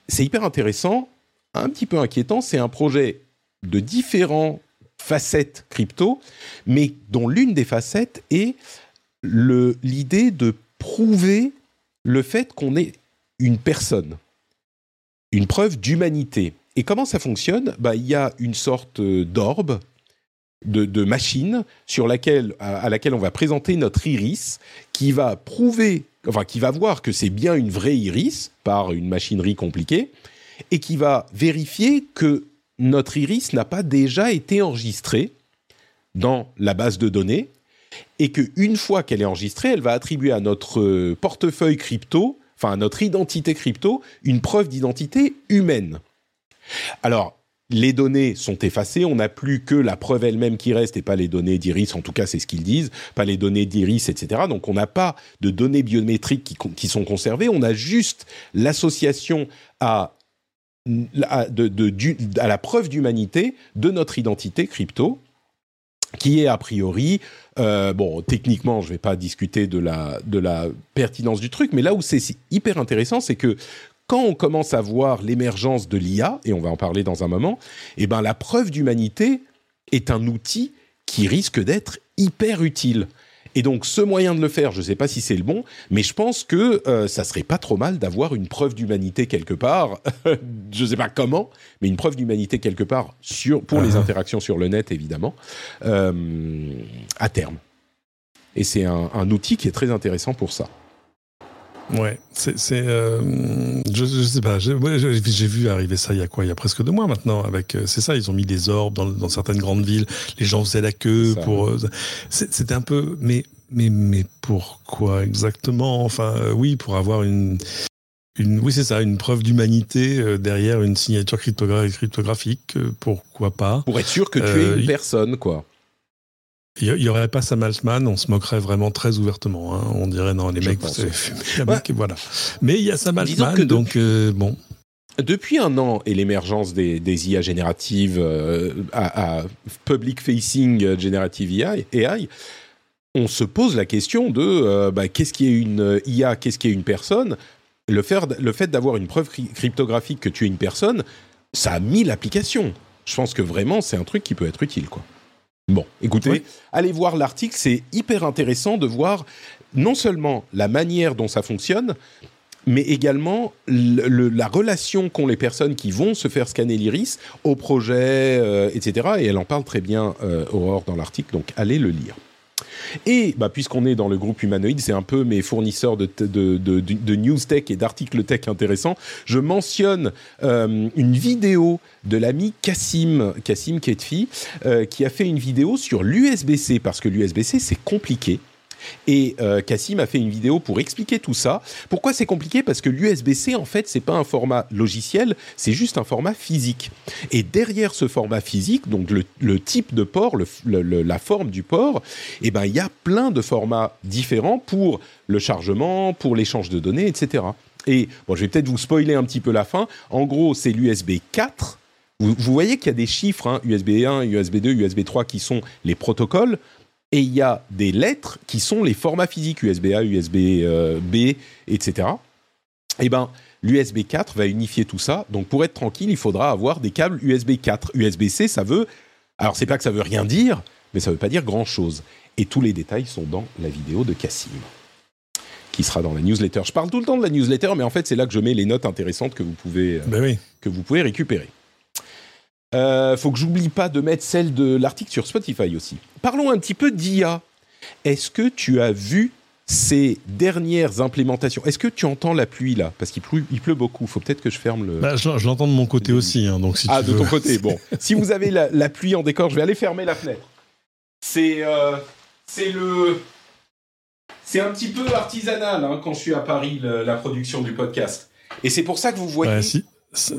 c'est hyper intéressant, un petit peu inquiétant. C'est un projet de différents facettes crypto, mais dont l'une des facettes est l'idée de prouver le fait qu'on est une personne, une preuve d'humanité. Et comment ça fonctionne? Bah, Il y a une sorte d'orbe, de, machine sur laquelle, à, laquelle on va présenter notre iris, qui va prouver, enfin qui va voir que c'est bien une vraie iris par une machinerie compliquée, et qui va vérifier que notre iris n'a pas déjà été enregistrée dans la base de données et qu'une fois qu'elle est enregistrée, elle va attribuer à notre portefeuille crypto, enfin à notre identité crypto, une preuve d'identité humaine. Alors, les données sont effacées, on n'a plus que la preuve elle-même qui reste et pas les données d'Iris, en tout cas c'est ce qu'ils disent, pas les données d'Iris, etc. Donc on n'a pas de données biométriques qui, qui, sont conservées, on a juste l'association à à, la preuve d'humanité de notre identité crypto, qui est a priori, euh, bon, techniquement, je ne vais pas discuter de la, de la pertinence du truc, mais là où c'est hyper intéressant, c'est que quand on commence à voir l'émergence de l'IA, et on va en parler dans un moment, eh ben la preuve d'humanité est un outil qui risque d'être hyper utile. Et donc, ce moyen de le faire, je ne sais pas si c'est le bon, mais je pense que euh, ça serait pas trop mal d'avoir une preuve d'humanité quelque part. [laughs] je ne sais pas comment, mais une preuve d'humanité quelque part sur, pour les uh-huh. interactions sur le net, évidemment, euh, à terme. Et c'est un, outil qui est très intéressant pour ça. Ouais, c'est, euh, je, je, sais pas, j'ai, vu arriver ça il y a quoi, il y a presque deux mois maintenant. Avec, c'est ça, ils ont mis des orbes dans, certaines grandes villes. Les gens faisaient la queue pour. c'était un peu, mais mais mais pourquoi exactement? Enfin, oui, pour avoir une une, oui, c'est ça, une preuve d'humanité derrière une signature cryptographique, pourquoi pas? Pour être sûr que tu es une personne, quoi. Il n'y aurait pas Sam Altman, on se moquerait vraiment très ouvertement. Hein. On dirait non, les mecs, c'est [laughs] voilà. Mais il y a Sam Altman, donc euh, bon. Depuis un an et l'émergence des, des, IA génératives euh, à, public facing generative AI, on se pose la question de euh, bah, qu'est-ce qui est une IA, qu'est-ce qui est une personne? Le, le fait d'avoir une preuve cryptographique que tu es une personne, ça a mis l'application. Je pense que vraiment, c'est un truc qui peut être utile, quoi. Bon, écoutez, allez voir l'article, c'est hyper intéressant de voir non seulement la manière dont ça fonctionne, mais également la relation qu'ont les personnes qui vont se faire scanner l'iris au projet, euh, etc. Et elle en parle très bien, euh, Aurore, dans l'article, donc allez le lire. Et bah, puisqu'on est dans le groupe humanoïde, c'est un peu mes fournisseurs de, news tech et d'articles tech intéressants. Je mentionne euh, une vidéo de l'ami Cassim, Cassim Ketfi, euh, qui a fait une vidéo sur l'USB-C, parce que l'USB-C, c'est compliqué. Et euh, Cassim a fait une vidéo pour expliquer tout ça. Pourquoi c'est compliqué? Parce que l'USB-C, en fait, c'est pas un format logiciel, c'est juste un format physique. Et derrière ce format physique, donc le, type de port, la forme du port, eh ben il y a plein de formats différents pour le chargement, pour l'échange de données, etc. Et bon, je vais peut-être vous spoiler un petit peu la fin. En gros, c'est l'USB 4. Vous, voyez qu'il y a des chiffres, USB 1, USB 2, USB 3, qui sont les protocoles. Et il y a des lettres qui sont les formats physiques USB-A, USB-B, etc. Eh ben, l'USB 4 va unifier tout ça. Donc, pour être tranquille, il faudra avoir des câbles USB 4. USB-C, ça veut. Alors, c'est pas que ça veut rien dire, mais ça veut pas dire grand-chose. Et tous les détails sont dans la vidéo de Cassim, qui sera dans la newsletter. Je parle tout le temps de la newsletter, mais en fait, c'est là que je mets les notes intéressantes que vous pouvez, ben que vous pouvez récupérer. Euh, faut que j'oublie pas de mettre celle de l'article sur Spotify aussi. Parlons un petit peu d'IA. Est-ce que tu as vu ces dernières implémentations? Est-ce que tu entends la pluie là? Parce qu'il pleut, il pleut beaucoup. Faut peut-être que je ferme le. Bah, je, l'entends de mon côté aussi. Hein, donc si ah, de ton côté. Bon, [laughs] si vous avez la, pluie en décor, je vais aller fermer la fenêtre. C'est euh, c'est le c'est un petit peu artisanal hein, quand je suis à Paris la production du podcast. Et c'est pour ça que vous voyez. si.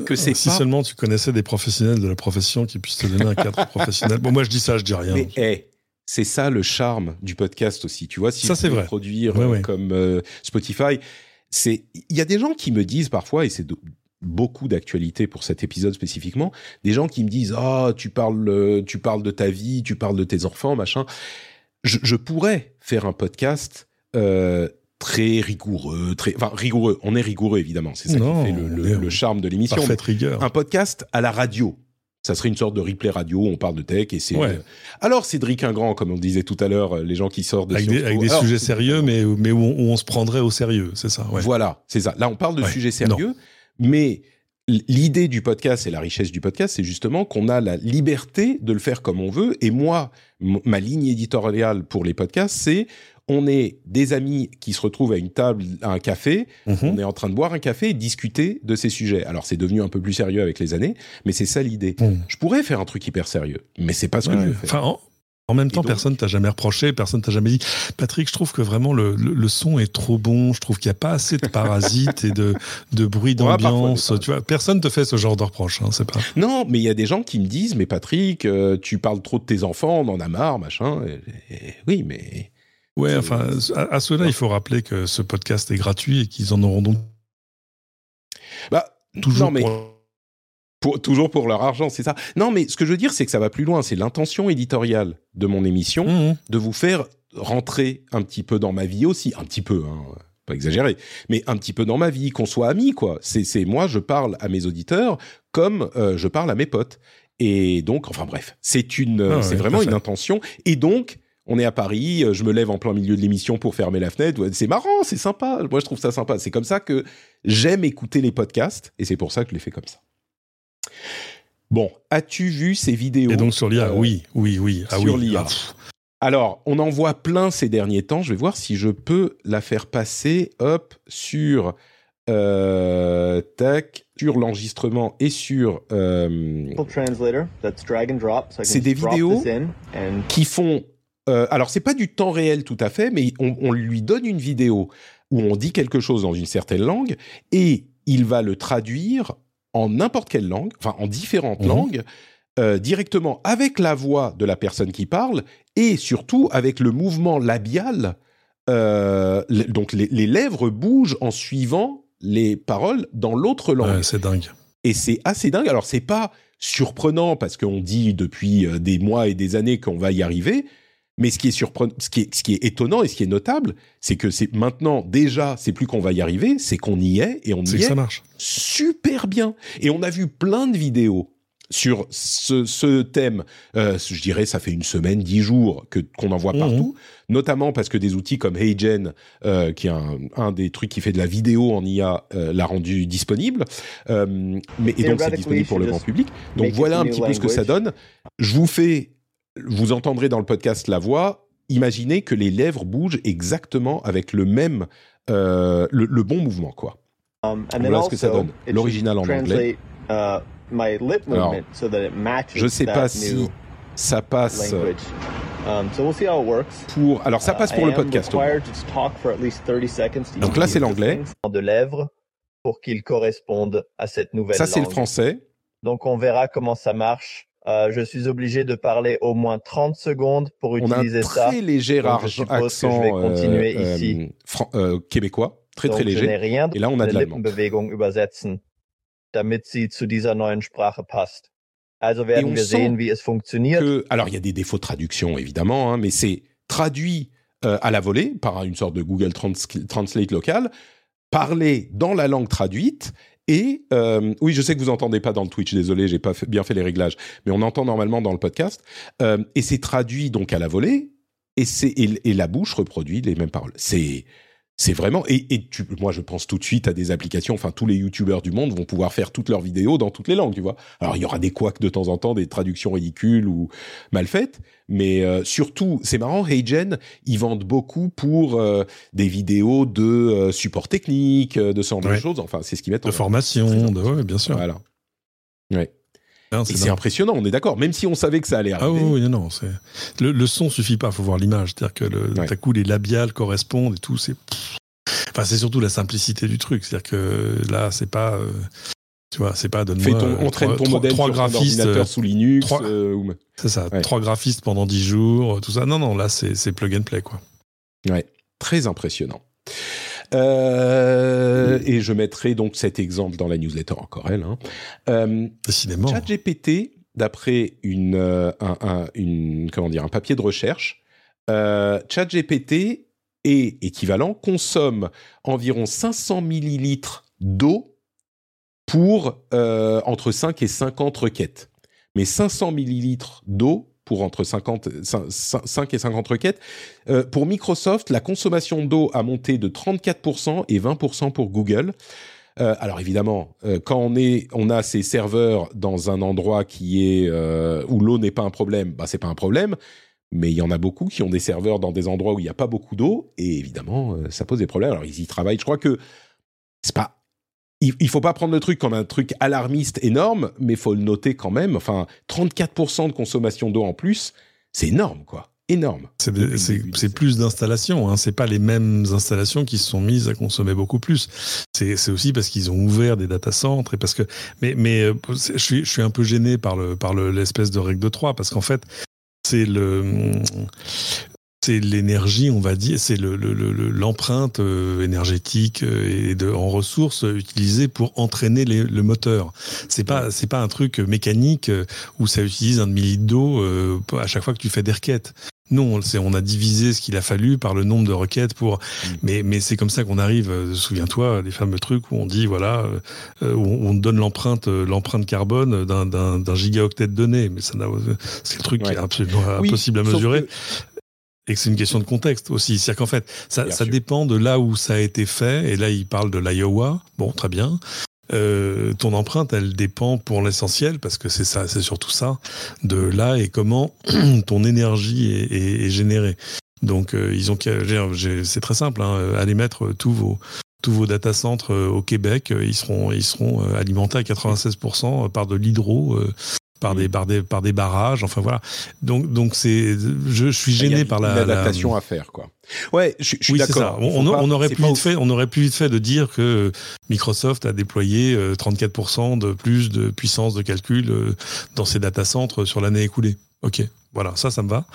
Que c'est si seulement tu connaissais des professionnels de la profession qui puissent te donner un [laughs] cadre professionnel. Bon, moi je dis ça, je dis rien. Mais c'est ça le charme du podcast aussi. Tu vois, si ça c'est vrai. Produire euh, comme euh, Spotify, c'est il y a des gens qui me disent parfois et c'est beaucoup d'actualité pour cet épisode spécifiquement, des gens qui me disent ah tu parles euh, tu parles de ta vie, tu parles de tes enfants machin. Je, je pourrais faire un podcast euh, très rigoureux, très, enfin rigoureux. On est rigoureux évidemment, c'est ça qui fait le, charme de l'émission. rigueur. Un podcast à la radio. Ça serait une sorte de replay radio où on parle de tech et c'est. Alors Cédric Ingrand, comme on disait tout à l'heure, les gens qui sortent de avec des, avec des sujets sérieux, mais mais où on, se prendrait au sérieux, c'est ça. Voilà, c'est ça. Là, on parle de sujets sérieux, mais l'idée du podcast et la richesse du podcast, c'est justement qu'on a la liberté de le faire comme on veut. Et moi, ma ligne éditoriale pour les podcasts, c'est on est des amis qui se retrouvent à une table, à un café, mhm. on est en train de boire un café et discuter de ces sujets. Alors c'est devenu un peu plus sérieux avec les années, mais c'est ça l'idée. Mhm. Je pourrais faire un truc hyper sérieux, mais c'est pas ce que je veux faire. Enfin, en, même temps, personne t'a jamais reproché, personne t'a jamais dit, Patrick, je trouve que vraiment le, le, son est trop bon, je trouve qu'il n'y a pas assez de parasites et de, de bruit d'ambiance. tu vois, personne te fait ce genre de reproche, hein, c'est pas. Non, mais il y a des gens qui me disent, mais Patrick, euh, tu parles trop de tes enfants, on en a marre, machin. oui, mais Ouais, enfin, à, cela, il faut rappeler que ce podcast est gratuit et qu'ils en auront donc. Bah, toujours mais. Pour... toujours pour leur argent, c'est ça. Non, mais ce que je veux dire, c'est que ça va plus loin. C'est l'intention éditoriale de mon émission mmh, mmh. de vous faire rentrer un petit peu dans ma vie aussi, un petit peu, hein, pas exagéré, mais un petit peu dans ma vie, qu'on soit amis, quoi. C'est moi, je parle à mes auditeurs comme euh, je parle à mes potes. Et donc, enfin bref, c'est une, ah c'est vraiment une intention. Et donc, on est à Paris, euh, je me lève en plein milieu de l'émission pour fermer la fenêtre. C'est marrant, c'est sympa. Moi, je trouve ça sympa. C'est comme ça que j'aime écouter les podcasts et c'est pour ça que je les fais comme ça. Bon, as-tu vu ces vidéos? Et donc sur l'IA, euh, oui, oui, oui. Ah sur l'IA. Ah, Alors, on en voit plein ces derniers temps. Je vais voir si je peux la faire passer, hop, sur euh, tac, sur l'enregistrement et sur. Euh, c'est des vidéos qui font euh, alors c'est pas du temps réel tout à fait, mais on, lui donne une vidéo où on dit quelque chose dans une certaine langue et il va le traduire en n'importe quelle langue, enfin en différentes mhm. langues, euh, directement avec la voix de la personne qui parle et surtout avec le mouvement labial. Euh, donc les, lèvres bougent en suivant les paroles dans l'autre langue. c'est dingue. Et c'est assez dingue. Alors c'est pas surprenant parce qu'on dit depuis des mois et des années qu'on va y arriver, mais ce qui est surprenant, ce qui est, ce qui est étonnant et ce qui est notable, c'est que c'est maintenant déjà, c'est plus qu'on va y arriver, c'est qu'on y est et on y est, ça marche. super bien. Et on a vu plein de vidéos sur ce, ce thème. Euh, je dirais, ça fait une semaine, dix jours que qu'on en voit mmh. partout, notamment parce que des outils comme HeyGen, euh, qui est un, un, des trucs qui fait de la vidéo en IA, euh, l'a rendu disponible. Euh, mais et donc c'est disponible pour le grand public. Donc voilà un petit peu ce que ça donne. Je vous fais vous entendrez dans le podcast la voix. Imaginez que les lèvres bougent exactement avec le même, euh, le, bon mouvement, quoi. Um, voilà ce que ça donne. L'original en anglais. Uh, Alors, je ne sais pas si ça passe um, pour. Alors, ça uh, passe pour le podcast. Donc là, c'est l'anglais. De lèvres pour qu'ils correspondent à cette nouvelle. Ça, c'est le français. Donc, on verra comment ça marche euh, je suis obligé de parler au moins 30 secondes pour utiliser ça. On a très léger accent je vais continuer euh, ici. Euh, québécois, très très léger. Rien Et là, on a de l'allemand. übersetzen, damit sie zu dieser neuen Sprache passt. Also werden wir sehen, wie es fonctionniert. Que, alors, il y a des défauts de traduction, évidemment, hein, mais c'est traduit à la volée par une sorte de Google Translate local, parlé dans la langue traduite et euh, oui, je sais que vous entendez pas dans le Twitch, désolé, j'ai pas bien fait les réglages, mais on entend normalement dans le podcast. Euh, et c'est traduit donc à la volée, et et, la bouche reproduit les mêmes paroles. C'est c'est vraiment et, et tu, moi je pense tout de suite à des applications. Enfin, tous les youtubeurs du monde vont pouvoir faire toutes leurs vidéos dans toutes les langues, tu vois. Alors il y aura des couacs de temps en temps, des traductions ridicules ou mal faites, mais euh, surtout c'est marrant. HeyGen, ils vendent beaucoup pour euh, des vidéos de euh, support technique, de ce genre de choses. Enfin, c'est ce qu'ils mettent. De formation, de ouais, bien sûr. Voilà. Ouais. C'est impressionnant, on est d'accord. Même si on savait que ça allait arriver. Ah oui, non, non. Le, le, son suffit pas, il faut voir l'image. C'est-à-dire que le, coup, les labiales correspondent et tout. C'est. Enfin, c'est surtout la simplicité du truc. C'est-à-dire que là, c'est pas. Euh, tu vois, c'est pas donne-moi. on traîne ton modèle trois sur graphistes, sous Linux. Euh, c'est ça, trois graphistes pendant dix jours, tout ça. Non, non, là, c'est plug and play, quoi. Ouais, très impressionnant. Euh, et je mettrai donc cet exemple dans la newsletter encore elle. Hein. Euh, Décidément. ChatGPT, d'après une, euh, un, une, comment dire, un papier de recherche, ChatGPT est équivalent, consomme environ 500 millilitres d'eau pour entre 5 et 50 requêtes. Mais 500 millilitres d'eau pour entre 50, 5 et 50 requêtes. Euh, pour Microsoft, la consommation d'eau a monté de 34% et 20% pour Google. Euh, alors évidemment, euh, quand on est, on a ces serveurs dans un endroit qui est où l'eau n'est pas un problème, bah c'est pas un problème. Mais il y en a beaucoup qui ont des serveurs dans des endroits où il n'y a pas beaucoup d'eau et évidemment ça pose des problèmes. Alors ils y travaillent. Je crois que c'est pas il, il faut pas prendre le truc comme un truc alarmiste énorme, mais faut le noter quand même. Enfin, 34% de consommation d'eau en plus, c'est énorme, quoi. Énorme. C'est plus d'installations. Hein. C'est pas les mêmes installations qui se sont mises à consommer beaucoup plus. C'est aussi parce qu'ils ont ouvert des data centres et parce que. Mais, mais euh, je suis, je suis un peu gêné par le par l'espèce de règle de 3 parce qu'en fait c'est le c'est l'énergie, on va dire, c'est l'empreinte euh, énergétique euh, et de, en ressources utilisées pour entraîner le moteur. C'est pas c'est pas un truc mécanique euh, où ça utilise un demi-litre d'eau à chaque fois que tu fais des requêtes. Non, on a divisé ce qu'il a fallu par le nombre de requêtes pour. Mm. Mais, mais c'est comme ça qu'on arrive. Souviens-toi des fameux trucs où on dit voilà, où on donne l'empreinte, l'empreinte carbone d'un gigaoctet de données. Mais ça c'est le truc qui est absolument impossible à mesurer et que c'est une question de contexte aussi. C'est-à-dire qu'en fait, ça, ça dépend de là où ça a été fait. Et là, il parle de l'Iowa. Bon, très bien. Euh, ton empreinte, elle dépend pour l'essentiel, parce que c'est ça, c'est surtout ça, de là et comment [clears throat] ton énergie est, est, est générée. Donc, euh, ils ont, c'est très simple, hein, allez mettre tous vos tous vos data centres euh, au Québec, ils seront, ils seront alimentés à 96% par de l'hydro par des, par des, par des barrages. Enfin voilà. Donc, donc c'est, je, suis gêné par la. adaptation à faire, quoi. Ouais, je, je suis oui, d'accord. On, on, aurait plus vite fait, on aurait plus vite fait de dire que Microsoft a déployé 34% euh, de plus de puissance de calcul euh, dans ses data centres sur l'année écoulée. Ok. Voilà, ça, ça me va.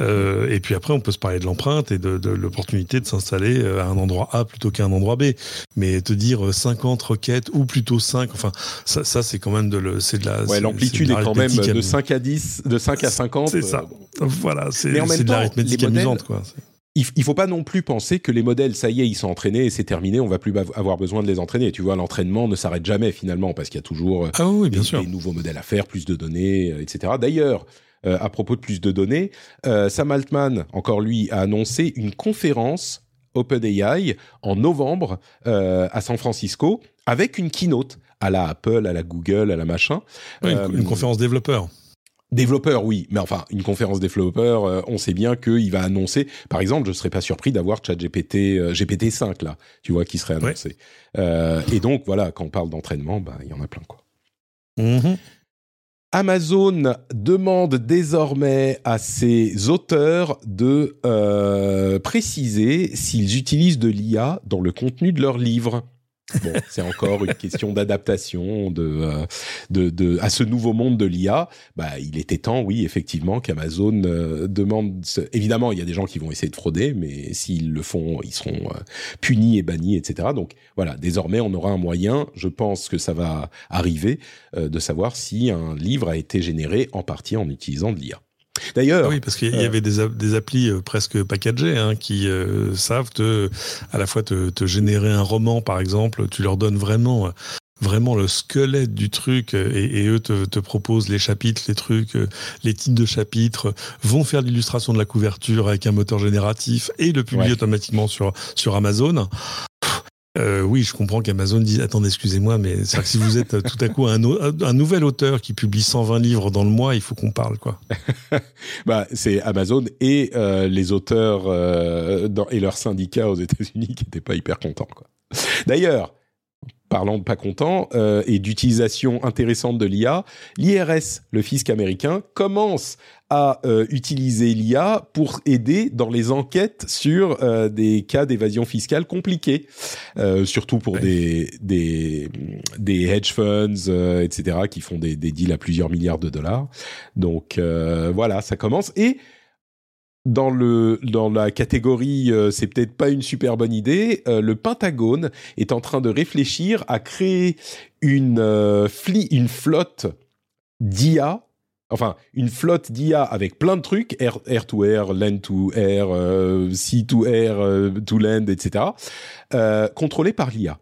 Euh, et puis après, on peut se parler de l'empreinte et de, de l'opportunité de s'installer euh, à un endroit A plutôt qu'à un endroit B. Mais te dire 50 euh, requêtes ou plutôt 5, enfin, ça, ça c'est quand même de, le, c'est de la. Ouais, l'amplitude est, quand même de 5 à 10, de 5 à 50. C'est ça. Voilà, c'est, de l'arithmétique amusante, quoi il faut pas non plus penser que les modèles, ça y est, ils sont entraînés et c'est terminé, on va plus avoir besoin de les entraîner. Tu vois, l'entraînement ne s'arrête jamais finalement parce qu'il y a toujours ah oui, bien des, sûr. des, nouveaux modèles à faire, plus de données, etc. D'ailleurs, euh, à propos de plus de données. Euh, Sam Altman, encore lui, a annoncé une conférence OpenAI en novembre euh, à San Francisco avec une keynote à la Apple, à la Google, à la machin. une, conférence développeur. Développeur, oui, mais enfin, une conférence développeur, on sait bien qu'il va annoncer, par exemple, je ne serais pas surpris d'avoir ChatGPT GPT 5 là, tu vois, qui serait annoncé. et donc, voilà, quand on parle d'entraînement, bah, il y en a plein, quoi. Mm-hmm. Amazon demande désormais à ses auteurs de euh, préciser s'ils utilisent de l'IA dans le contenu de leurs livres. Bon, c'est encore une question d'adaptation de, euh, de, de, à ce nouveau monde de l'IA. Bah, il était temps, oui, effectivement, qu'Amazon euh, demande. Évidemment, il y a des gens qui vont essayer de frauder, mais s'ils le font, ils seront euh, punis et bannis, etc. Donc voilà, désormais, on aura un moyen. Je pense que ça va arriver de savoir si un livre a été généré en partie en utilisant de l'IA. D'ailleurs, oui, parce qu'il y avait des, des applis presque packagées hein, qui savent te, à la fois te, te, générer un roman, par exemple. Tu leur donnes vraiment vraiment le squelette du truc et, eux te, proposent les chapitres, les trucs, euh, les titres de chapitres, vont faire l'illustration de la couverture avec un moteur génératif et le publient automatiquement sur, sur Amazon. Euh, oui, je comprends qu'Amazon dise attendez, excusez-moi, mais c'est que si vous êtes tout à coup un, un, nouvel auteur qui publie 120 livres dans le mois, il faut qu'on parle, quoi. [laughs] bah, c'est Amazon et euh, les auteurs dans, et leurs syndicats aux États-Unis qui n'étaient pas hyper contents, quoi. D'ailleurs, parlant de pas content euh, et d'utilisation intéressante de l'IA, l'IRS, le fisc américain, commence à euh, utiliser l'IA pour aider dans les enquêtes sur euh, des cas d'évasion fiscale compliqués, surtout pour des, des, des hedge funds, etc., qui font des, des deals à plusieurs milliards de dollars. Donc voilà, ça commence et dans le dans la catégorie euh, c'est peut-être pas une super bonne idée, euh, le Pentagone est en train de réfléchir à créer une euh, une flotte d'IA enfin une flotte d'IA avec plein de trucs air, air to air, land to air, sea to air, to land, etc. contrôlée par l'IA.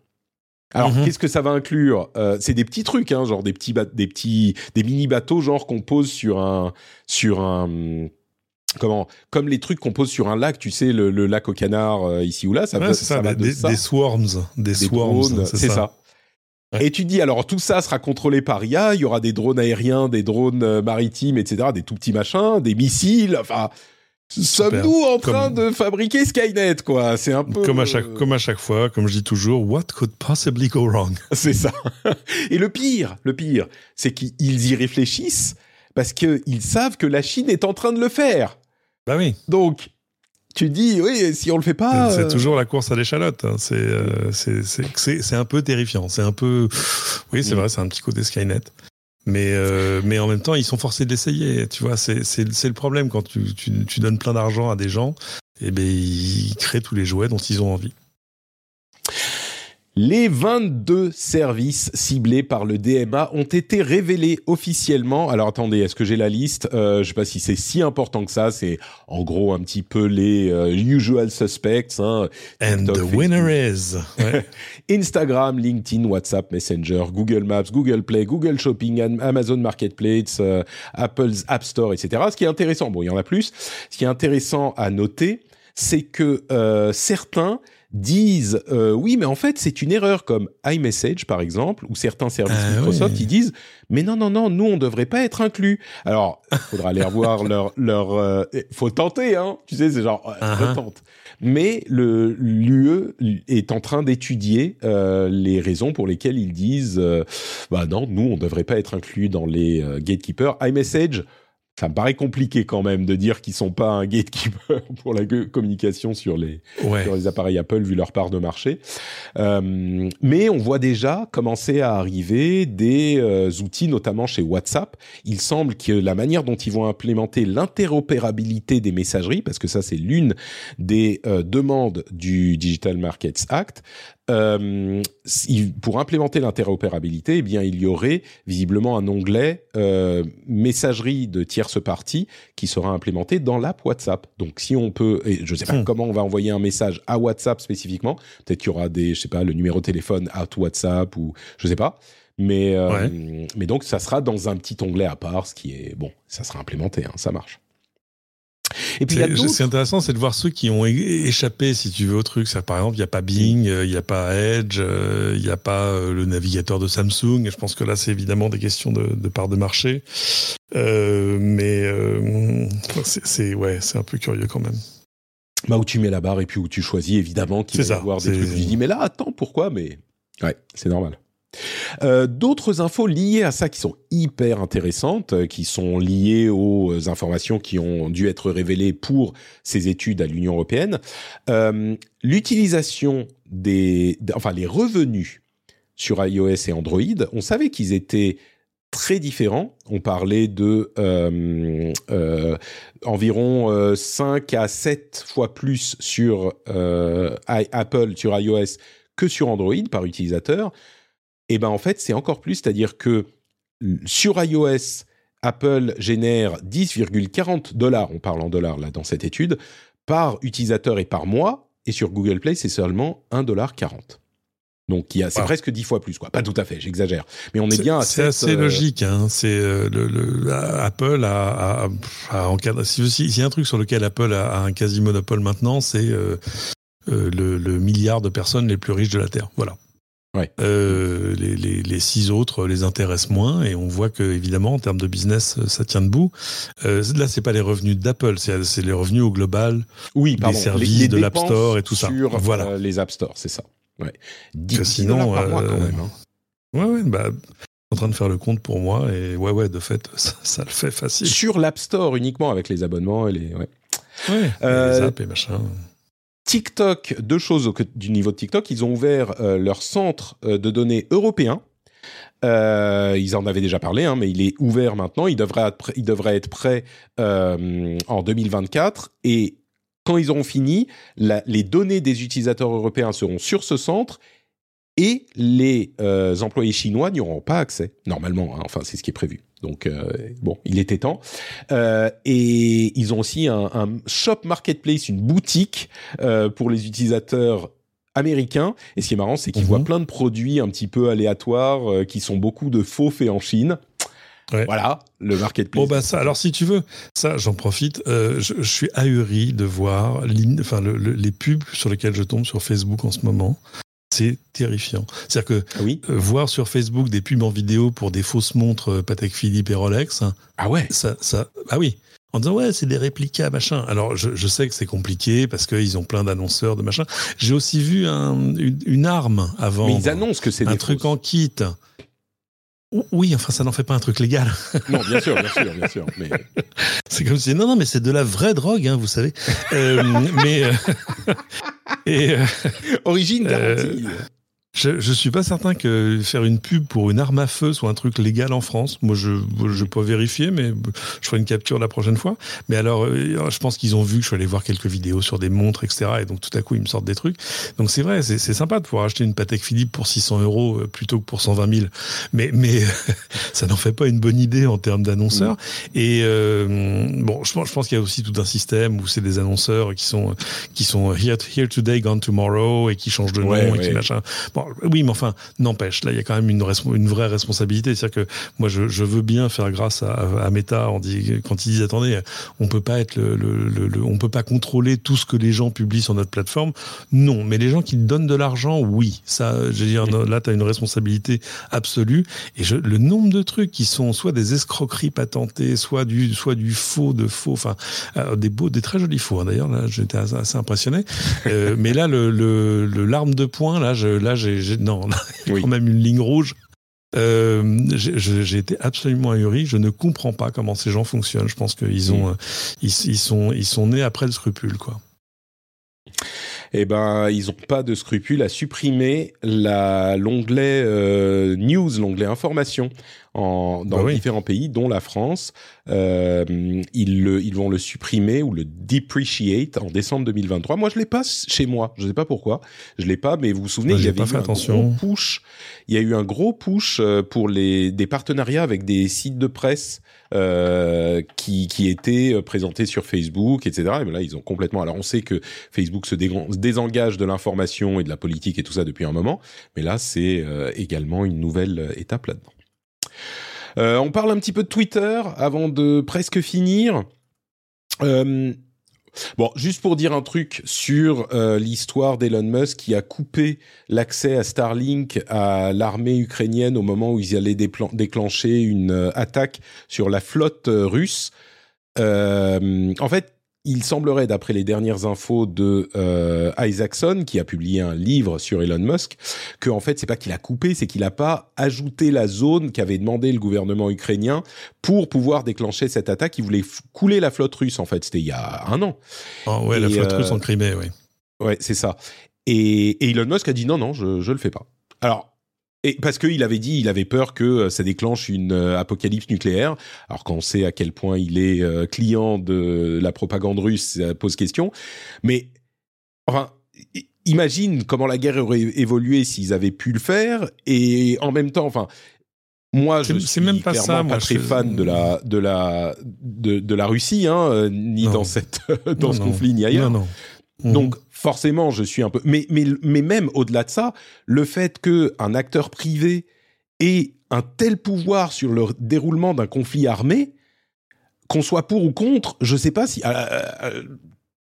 Alors, mhm. qu'est-ce que ça va inclure? C'est des petits trucs, hein, genre des petits, des petits, des mini bateaux, genre qu'on pose sur un, sur un, comment comme les trucs qu'on pose sur un lac, tu sais le, lac au canard euh, ici ou là, ça, va, ça, des, des, swarms, des, swarms, c'est ça. Et tu dis alors tout ça sera contrôlé par IA, il y aura des drones aériens, des drones euh, maritimes, etc., des tout petits machins, des missiles, enfin. Sommes-nous en train de fabriquer Skynet, quoi? C'est un peu comme à chaque comme à chaque fois, comme je dis toujours, what could possibly go wrong? [laughs] C'est ça. Et le pire, le pire, c'est qu'ils y réfléchissent parce qu'ils savent que la Chine est en train de le faire. Bah oui. Donc, tu dis, oui, si on le fait pas. C'est euh, toujours la course à l'échalote. Hein. Euh, c'est un peu terrifiant. C'est un peu. Oui, c'est mm. vrai, c'est un petit côté Skynet. Mais, euh, mais en même temps, ils sont forcés d'essayer. Tu vois, c'est le problème quand tu, tu, tu donnes plein d'argent à des gens. Et eh ben, ils créent tous les jouets dont ils ont envie. Les 22 services ciblés par le DMA ont été révélés officiellement. Alors attendez, est-ce que j'ai la liste? Euh, Je ne sais pas si c'est si important que ça. C'est en gros un petit peu les euh, usual suspects. Hein. And the winner is [laughs] Instagram, LinkedIn, WhatsApp, Messenger, Google Maps, Google Play, Google Shopping, Amazon Marketplace, euh, Apple's App Store, etc. Ce qui est intéressant, bon, il y en a plus. Ce qui est intéressant à noter, c'est que certains disent euh, oui mais en fait c'est une erreur comme iMessage par exemple ou certains services ah Microsoft qui disent mais non non non nous on devrait pas être inclus. Alors il faudra aller revoir [laughs] leur leur euh, faut tenter hein. Tu sais c'est genre uh tente. Mais le l'UE est en train d'étudier euh, les raisons pour lesquelles ils disent bah non nous on devrait pas être inclus dans les gatekeepers. iMessage ça me paraît compliqué quand même de dire qu'ils sont pas un gatekeeper [laughs] pour la communication sur les, sur les appareils Apple vu leur part de marché. Euh, mais on voit déjà commencer à arriver des euh, outils, notamment chez WhatsApp. Il semble que la manière dont ils vont implémenter l'interopérabilité des messageries, parce que ça c'est l'une des euh, demandes du Digital Markets Act, euh, pour implémenter l'interopérabilité, eh bien, il y aurait visiblement un onglet euh, messagerie de tierce partie qui sera implémenté dans l'app WhatsApp. Donc, si on peut, et je ne sais pas hmm. comment on va envoyer un message à WhatsApp spécifiquement, peut-être qu'il y aura des, je sais pas, le numéro de téléphone à WhatsApp ou je sais pas. Mais, euh, mais donc, ça sera dans un petit onglet à part, ce qui est bon, ça sera implémenté, hein, ça marche. Et puis c'est intéressant, c'est de voir ceux qui ont échappé, si tu veux, au truc. Ça, par exemple, il n'y a pas Bing, euh, il n'y a pas Edge, euh, il n'y a pas euh, le navigateur de Samsung. Je pense que là, c'est évidemment des questions de, de part de marché. Euh, mais c'est ouais, c'est un peu curieux quand même. Bah où tu mets la barre et puis où tu choisis évidemment qu'il va y avoir des trucs. Je dis mais là attends pourquoi mais ouais c'est normal. Euh, d'autres infos liées à ça qui sont hyper intéressantes, euh, qui sont liées aux euh, informations qui ont dû être révélées pour ces études à l'Union européenne. L'utilisation des, enfin les revenus sur iOS et Android, on savait qu'ils étaient très différents. On parlait de environ 5 à 7 fois plus sur Apple, sur iOS, que sur Android par utilisateur. Et ben en fait, c'est encore plus, c'est-à-dire que sur iOS, Apple génère 10,40 dollars, on parle en dollars là dans cette étude, par utilisateur et par mois, et sur Google Play, c'est seulement 1,40 dollar. Donc c'est presque dix fois plus, quoi. Pas tout à fait, j'exagère. Mais on est, bien à C'est assez euh, logique. Hein. C'est euh, le, Apple a, a, S'il y a un truc sur lequel Apple a, un quasi monopole maintenant, c'est euh, le, milliard de personnes les plus riches de la Terre. Voilà. Ouais. les, les, les, six autres les intéressent moins et on voit que évidemment en termes de business ça tient debout. Euh, là c'est pas les revenus d'Apple, c'est les revenus au global oui, des services de l'App Store et tout ça. Voilà. les App Store, c'est ça. Ouais. sinon, par mois quand même. Hein. Ouais, ouais, bah, en train de faire le compte pour moi et ouais, ouais, de fait, [laughs] ça, le fait facile. Sur l'App Store uniquement avec les abonnements et les. Ouais, ouais euh, les apps et machin. TikTok, deux choses au, du niveau de TikTok. Ils ont ouvert euh, leur centre euh, de données européen. Euh, ils en avaient déjà parlé, hein, mais il est ouvert maintenant. Il devrait être, prêt en 2024. Et quand ils auront fini, les données des utilisateurs européens seront sur ce centre et les employés chinois n'y auront pas accès, normalement. Hein. enfin, c'est ce qui est prévu. Donc, euh, bon, il était temps. Euh, et ils ont aussi un, shop marketplace, une boutique pour les utilisateurs américains. Et ce qui est marrant, c'est qu'ils voient mhm. plein de produits un petit peu aléatoires qui sont beaucoup de faux faits en Chine. Voilà, le marketplace. Bon, bah ça, alors si tu veux, ça, j'en profite. Euh, je, suis ahuri de voir enfin, les pubs sur lesquelles je tombe sur Facebook en ce moment. C'est terrifiant. C'est-à-dire que ah oui euh, voir sur Facebook des pubs en vidéo pour des fausses montres euh, Patek Philippe et Rolex. Ah ouais ça, ça, Ah oui en disant ouais c'est des réplicas machin. Alors je, je sais que c'est compliqué parce qu'ils ont plein d'annonceurs de machin. J'ai aussi vu un, une, arme avant. Mais ils annoncent que c'est un truc en kit. Oui, enfin, ça n'en fait pas un truc légal. [laughs] Non, bien sûr, bien sûr, bien sûr. Mais... C'est comme si non, non, mais c'est de la vraie drogue, hein, vous savez. Euh, mais euh, [laughs] et euh, origine garantie. Je, ne suis pas certain que faire une pub pour une arme à feu soit un truc légal en France. Moi, je je peux vérifier, mais je ferai une capture la prochaine fois. Mais alors, euh, je pense qu'ils ont vu que je suis allé voir quelques vidéos sur des montres, etc. Et donc, tout à coup, ils me sortent des trucs. Donc, c'est vrai, c'est sympa de pouvoir acheter une Patek Philippe pour 600 euros euh, plutôt que pour 120 000. Mais, mais [laughs] ça n'en fait pas une bonne idée en termes d'annonceurs. Mm. Et euh, bon, je pense, je pense qu'il y a aussi tout un système où c'est des annonceurs qui sont qui sont here, here today, gone tomorrow et qui changent de nom et qui machin. Bon, oui, mais enfin, n'empêche, là, il y a quand même une, vraie responsabilité. C'est-à-dire que moi, je, je, veux bien faire grâce à, à Meta quand ils disent attendez, on peut pas être le, le, le, on peut pas contrôler tout ce que les gens publient sur notre plateforme. Non, mais les gens qui donnent de l'argent, oui, ça, je veux là, tu as une responsabilité absolue. Et je, le nombre de trucs qui sont soit des escroqueries patentées, soit du, soit du faux de faux, enfin, euh, des beaux, des très jolis faux. Hein, d'ailleurs, là, j'étais assez impressionné. Euh, mais là, le, le, l'arme de poing, là, je, là, j'ai non, [laughs] il y a quand même une ligne rouge. Euh, j'ai été absolument ahuri. Je ne comprends pas comment ces gens fonctionnent. Je pense qu'ils ont, euh, ils, sont, ils sont nés après le scrupule, quoi. Eh ben, ils n'ont pas de scrupule à supprimer l'onglet euh, news, l'onglet information en, dans bah différents pays, dont la France. Euh, ils, le, ils vont le supprimer ou le depreciate en décembre 2023. Moi, je l'ai pas chez moi. Je ne sais pas pourquoi. Je l'ai pas, mais vous vous souvenez, il y avait eu un gros push. Il y a eu un gros push euh, pour les des partenariats avec des sites de presse euh, qui, qui étaient présentés sur Facebook, etc. Et ben là, ils ont complètement. Alors, on sait que Facebook se désengage de l'information et de la politique et tout ça depuis un moment, mais là, c'est euh, également une nouvelle étape là-dedans. Euh, on parle un petit peu de Twitter avant de presque finir. Euh, bon, juste pour dire un truc sur euh, l'histoire d'Elon Musk qui a coupé l'accès à Starlink à l'armée ukrainienne au moment où ils allaient déclencher une attaque sur la flotte russe. en fait, il semblerait, d'après les dernières infos de euh, Isaacson, qui a publié un livre sur Elon Musk, que en fait c'est pas qu'il a coupé, c'est qu'il n'a pas ajouté la zone qu'avait demandé le gouvernement ukrainien pour pouvoir déclencher cette attaque. Il voulait couler la flotte russe. En fait, c'était il y a un an. Oh, ouais, la flotte russe en Crimée, oui. Ouais, c'est ça. Et, et, Elon Musk a dit non, non, je je le fais pas. Alors et parce qu'il avait dit, il avait peur que euh, ça déclenche une euh, apocalypse nucléaire. Alors qu'on sait à quel point il est euh, client de la propagande russe, ça pose question. Mais enfin, imagine comment la guerre aurait évolué s'ils avaient pu le faire. Et en même temps, enfin, Moi, je suis même pas clairement pas très fan de la de la de, de la Russie, hein, ni dans cette dans ce conflit ni ailleurs. Non, non. Donc forcément, je suis un peu. Mais mais mais même au-delà de ça, le fait que un acteur privé ait un tel pouvoir sur le déroulement d'un conflit armé, qu'on soit pour ou contre, je sais pas si. Euh, euh,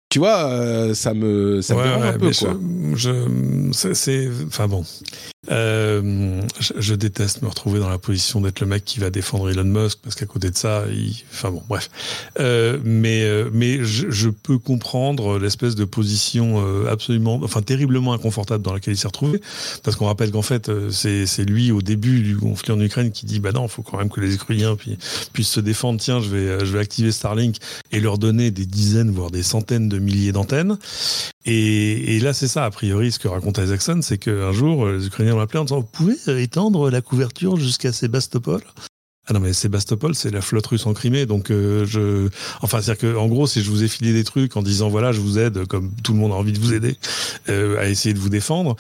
tu vois, euh, ça me, ça me dérange un peu, quoi. Je, c'est, enfin bon, euh, je, déteste me retrouver dans la position d'être le mec qui va défendre Elon Musk parce qu'à côté de ça, il, enfin bon, bref. Euh, mais, euh, mais je, je, peux comprendre l'espèce de position euh, absolument, enfin terriblement inconfortable dans laquelle il s'est retrouvé, parce qu'on rappelle qu'en fait, c'est, c'est lui au début du conflit en Ukraine qui dit, bah non, faut quand même que les Ukrainiens puissent se défendre. Tiens, je vais, je vais activer Starlink et leur donner des dizaines voire des centaines de milliers d'antennes. Et, et, là, c'est ça, a priori, ce que raconte Isaacson, c'est qu'un jour, les Ukrainiens l'ont appelé en disant Vous pouvez étendre la couverture jusqu'à Sébastopol? Ah non mais Sébastopol c'est la flotte russe en Crimée donc euh, je enfin c'est à dire que en gros si je vous ai filé des trucs en disant voilà je vous aide comme tout le monde a envie de vous aider euh, à essayer de vous défendre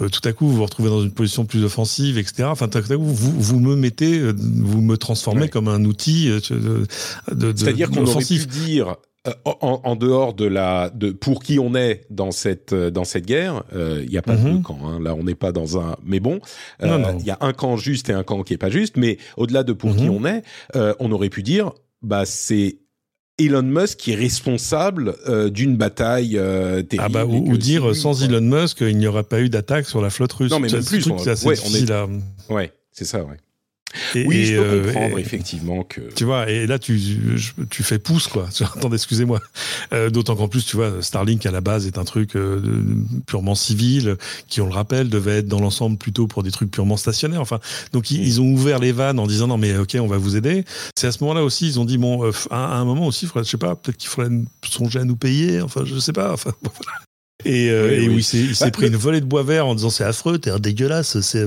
euh, tout à coup vous vous retrouvez dans une position plus offensive etc enfin tout à coup vous vous me mettez vous me transformez comme un outil de, de c'est-à-dire qu'on aurait pu dire euh, en, dehors de la de pour qui on est dans cette euh, dans cette guerre, il euh, n'y a pas de camp. Hein. Là, on n'est pas dans un. Mais bon, il y a un camp juste et un camp qui est pas juste. Mais au-delà de pour qui mhm. on est, on aurait pu dire, bah c'est Elon Musk qui est responsable d'une bataille terrible. Ah bah, ou, dire sans Elon Musk, il n'y aurait pas eu d'attaque sur la flotte russe. Non mais même plus. c'est ouais, on est... ouais, c'est ça, ouais oui, je peux euh, comprendre effectivement que. Tu vois, et là tu tu fais pouce quoi. [laughs] Attendez, excusez-moi. Euh, d'autant qu'en plus, tu vois, Starlink à la base est un truc euh, purement civil, qui on le rappelle devait être dans l'ensemble plutôt pour des trucs purement stationnaires. Enfin, donc ils, ont ouvert les vannes en disant non mais ok, on va vous aider. C'est à ce moment-là aussi ils ont dit bon, à, un moment aussi, je sais pas, peut-être qu'il faudrait songer à nous payer. Enfin, je sais pas. Enfin, [laughs] voilà. Et, euh, et oui, il s'est bah, pris une volée de bois vert en disant c'est affreux, t'es dégueulasse, c'est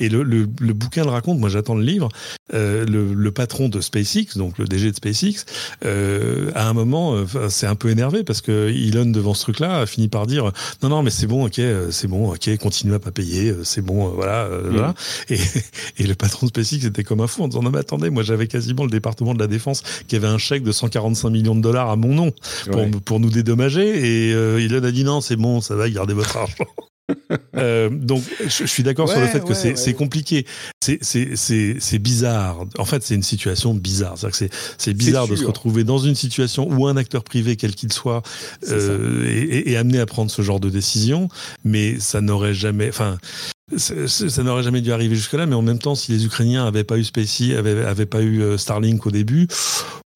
Et le, le, le, bouquin le raconte. Moi, j'attends le livre. Euh, le, le, patron de SpaceX, donc le DG de SpaceX, euh, à un moment, euh, c'est un peu énervé parce que Elon devant ce truc-là a fini par dire non non mais c'est bon, ok, euh, c'est bon, ok, continue à pas payer, c'est bon, voilà, mm. voilà. Et, [laughs] et, le patron de SpaceX était comme un fou en disant non mais attendez, moi j'avais quasiment le département de la défense qui avait un chèque de 145 millions de dollars à mon nom pour, pour nous dédommager et Elon a dit non c'est bon, ça va, gardez votre argent. [laughs] euh, donc, je, suis d'accord sur le fait que c'est compliqué. C'est bizarre. En fait, c'est une situation bizarre. C'est bizarre de se retrouver dans une situation où un acteur privé, quel qu'il soit, euh, est, est, amené à prendre ce genre de décision, mais ça n'aurait jamais. Enfin, ça n'aurait jamais dû arriver jusque-là, mais en même temps, si les Ukrainiens n'avaient pas eu Spacey, avaient, avaient pas eu euh, Starlink au début,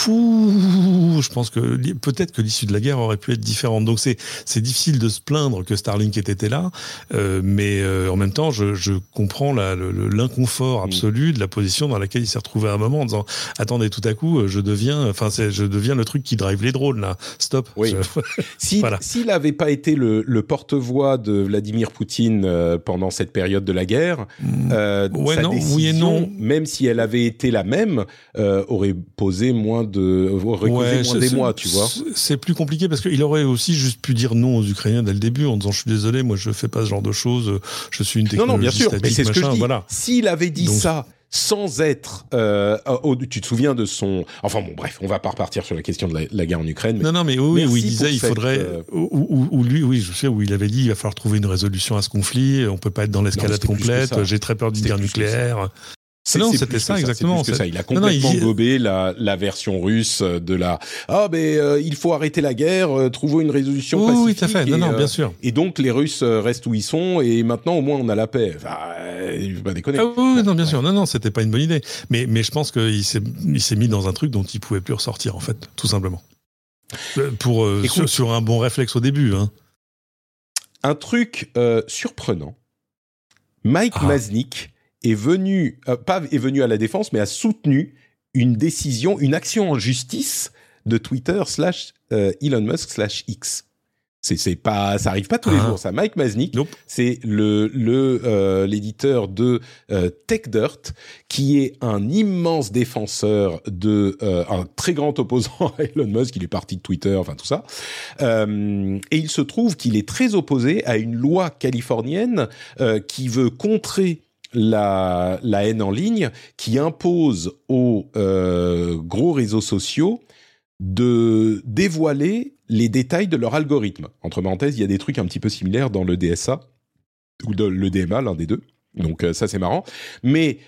je pense que peut-être que l'issue de la guerre aurait pu être différente. Donc c'est c'est difficile de se plaindre que Starlink ait été là, euh, mais euh, en même temps, je, je comprends l'inconfort mm. absolu de la position dans laquelle il s'est retrouvé à un moment en disant attendez tout à coup je deviens enfin je deviens le truc qui drive les drones là stop. Oui. [laughs] S'il n'avait pas été le, le porte-voix de Vladimir Poutine euh, pendant cette période de la guerre, mm. sa non, décision, oui et non. même si elle avait été la même, aurait posé moins de ouais, moins des mois, tu vois. C'est plus compliqué parce qu'il aurait aussi juste pu dire non aux Ukrainiens dès le début en disant je suis désolé, moi je fais pas ce genre de choses, je suis une technologie Non, non, bien sûr, mais c'est ce que je dis. Voilà. S'il avait dit ça sans être, euh, tu te souviens de son, enfin bon, bref, on va pas repartir sur la question de la, guerre en Ukraine. non, non, mais oui, où il disait, il faudrait, euh, où, lui, oui, je sais, où il avait dit, il va falloir trouver une résolution à ce conflit, on peut pas être dans l'escalade complète, j'ai très peur d'une guerre nucléaire. Non, c'était ça, exactement. Ça. Il a complètement gobé la, la, version russe de la ah ben euh, il faut arrêter la guerre, euh, trouver une résolution pacifique. Oui, tout à fait. Non, non, bien euh, sûr. Et donc les Russes restent où ils sont et maintenant au moins on a la paix. Enfin, je vais pas déconner. Ah, oui, non, bien sûr. Non, non, c'était pas une bonne idée. Mais mais je pense qu'il s'est il s'est mis dans un truc dont il pouvait plus ressortir en fait, tout simplement. Pour sur, un bon réflexe au début. Hein. Un truc surprenant. Mike ah. Maznik est venu, euh, pas est venu à la défense, mais a soutenu une décision, une action en justice de Twitter slash euh, Elon Musk slash X. C'est pas, ça arrive pas tous les ah. jours. Ça, Mike Maznik, c'est le le euh, l'éditeur de TechDirt, qui est un immense défenseur de un très grand opposant à Elon Musk. Il est parti de Twitter, enfin tout ça. et il se trouve qu'il est très opposé à une loi californienne qui veut contrer la, la haine en ligne qui impose aux euh, gros réseaux sociaux de dévoiler les détails de leur algorithme. Entre parenthèses, il y a des trucs un petit peu similaires dans le DSA ou dans le DMA, l'un des deux. Donc euh, ça c'est marrant. Mais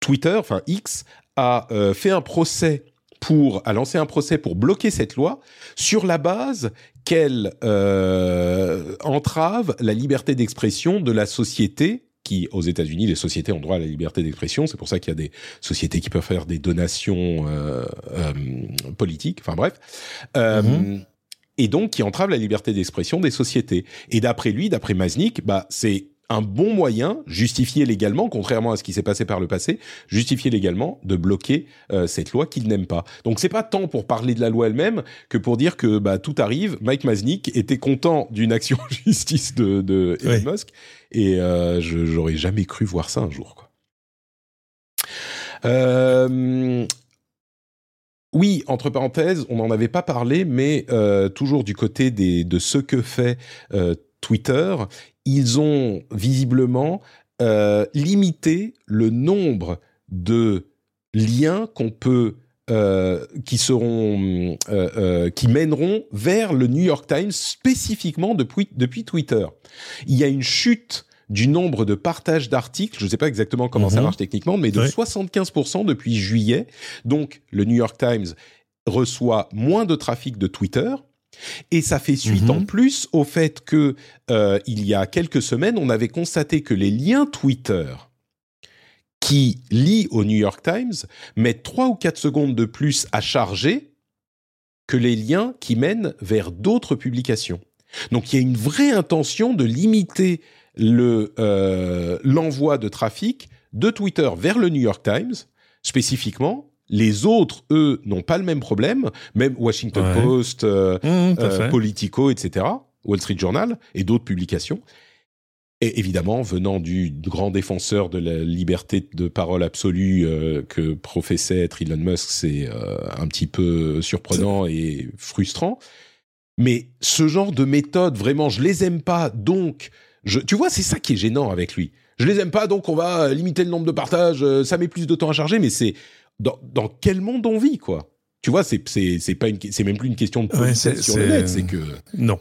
Twitter, enfin X, a euh, fait un procès pour a lancé un procès pour bloquer cette loi sur la base qu'elle entrave la liberté d'expression de la société qui, aux États-Unis, les sociétés ont droit à la liberté d'expression. C'est pour ça qu'il y a des sociétés qui peuvent faire des donations euh, euh, politiques. Enfin bref. Euh, Mhm. Et donc, qui entrave la liberté d'expression des sociétés. Et d'après lui, d'après Maznik, bah, c'est un bon moyen, justifié légalement, contrairement à ce qui s'est passé par le passé, justifié légalement de bloquer euh, cette loi qu'il n'aime pas. Donc c'est pas tant pour parler de la loi elle-même que pour dire que bah, tout arrive. Mike Maznik était content d'une action [laughs] en justice de, de Elon Ouais. Musk et euh, je j'aurais jamais cru voir ça un jour. Quoi. Euh, oui, entre parenthèses, on n'en avait pas parlé, mais euh, toujours du côté des, de ce que fait Twitter, ils ont visiblement euh, limité le nombre de liens qu'on peut euh, qui seront euh, euh, qui mèneront vers le New York Times spécifiquement depuis depuis Twitter. Il y a une chute du nombre de partages d'articles, je ne sais pas exactement comment ça Mhm. marche techniquement, mais de Ouais. 75% depuis juillet. Donc le New York Times reçoit moins de trafic de Twitter. Et ça fait suite Mhm. en plus au fait que euh, il y a quelques semaines, on avait constaté que les liens Twitter qui lient au New York Times mettent 3 ou 4 secondes de plus à charger que les liens qui mènent vers d'autres publications. Donc il y a une vraie intention de limiter le euh, l'envoi de trafic de Twitter vers le New York Times spécifiquement. Les autres, eux, n'ont pas le même problème. Même Washington Ouais. Post, euh, Mmh, euh. Politico, etc., Wall Street Journal et d'autres publications. Et évidemment, venant du grand défenseur de la liberté de parole absolue euh, que professait être Elon Musk, c'est un petit peu surprenant et frustrant. Mais ce genre de méthode, vraiment, je les aime pas. Donc, je, tu vois, c'est ça qui est gênant avec lui. Je les aime pas, donc on va limiter le nombre de partages. Ça met plus de temps à charger, mais c'est dans, dans quel monde on vit, quoi Tu vois, c'est pas une, c'est même plus une question de Ouais, politesse c'est- sur le c'est- net, c'est que Non.